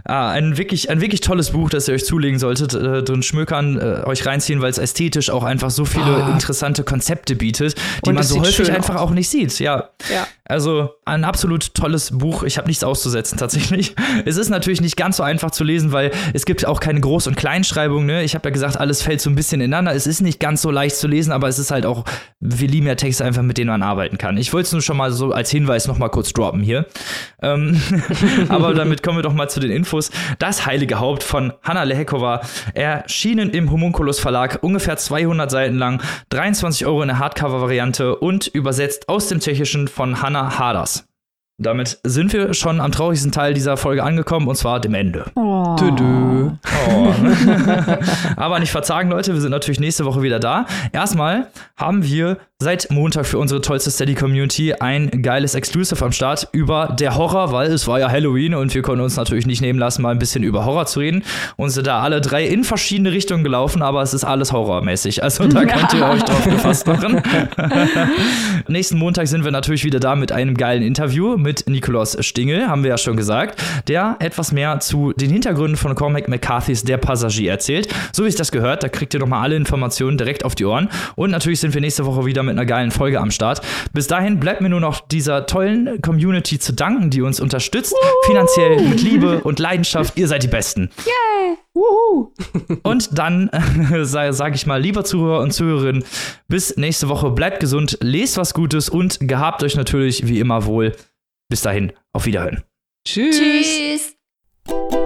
Ah, ein wirklich, ein wirklich tolles Buch, das ihr euch zulegen solltet, äh, drin schmökern, äh, euch reinziehen, weil es ästhetisch auch einfach so viele oh. interessante Konzepte bietet, die man so häufig einfach auch nicht sieht. Ja. ja. Also ein absolut tolles Buch. Ich habe nichts auszusetzen tatsächlich. Es ist natürlich nicht ganz so einfach zu lesen, weil es gibt auch keine Groß- und Kleinschreibung. Ne? Ich habe ja gesagt, alles fällt so ein bisschen ineinander. Es ist nicht ganz so leicht zu lesen, aber es ist halt auch, wir lieben ja Texte einfach, mit denen man arbeiten kann. Ich wollte es nur schon mal so als Hinweis noch mal kurz droppen hier. Ähm, aber damit kommen wir doch mal zu den Infos. Das Heilige Haupt von Hanna Lehekova erschienen im Homunculus Verlag, ungefähr 200 Seiten lang, 23 Euro in der Hardcover-Variante und übersetzt aus dem Tschechischen von Hanna Anna Haders. Damit sind wir schon am traurigsten Teil dieser Folge angekommen, und zwar dem Ende. Oh. Dö -dö. oh. Aber nicht verzagen, Leute, wir sind natürlich nächste Woche wieder da. Erstmal haben wir seit Montag für unsere tollste Steady-Community ein geiles Exclusive am Start über der Horror, weil es war ja Halloween und wir konnten uns natürlich nicht nehmen lassen, mal ein bisschen über Horror zu reden. Und sind da alle drei in verschiedene Richtungen gelaufen, aber es ist alles horrormäßig. Also da könnt ihr euch drauf gefasst machen. Nächsten Montag sind wir natürlich wieder da mit einem geilen Interview mit Nikolaus Stingel, haben wir ja schon gesagt, der etwas mehr zu den Hintergründen von Cormac McCarthys Der Passagier erzählt. So wie ich das gehört, da kriegt ihr nochmal alle Informationen direkt auf die Ohren. Und natürlich sind wir nächste Woche wieder mit mit einer geilen Folge am Start. Bis dahin bleibt mir nur noch dieser tollen Community zu danken, die uns unterstützt. Woo! Finanziell, mit Liebe und Leidenschaft. Ihr seid die Besten. Yay! Wuhu. Und dann äh, sage ich mal, lieber Zuhörer und Zuhörerinnen, bis nächste Woche. Bleibt gesund, lest was Gutes und gehabt euch natürlich wie immer wohl. Bis dahin, auf Wiederhören. Tschüss. Tschüss.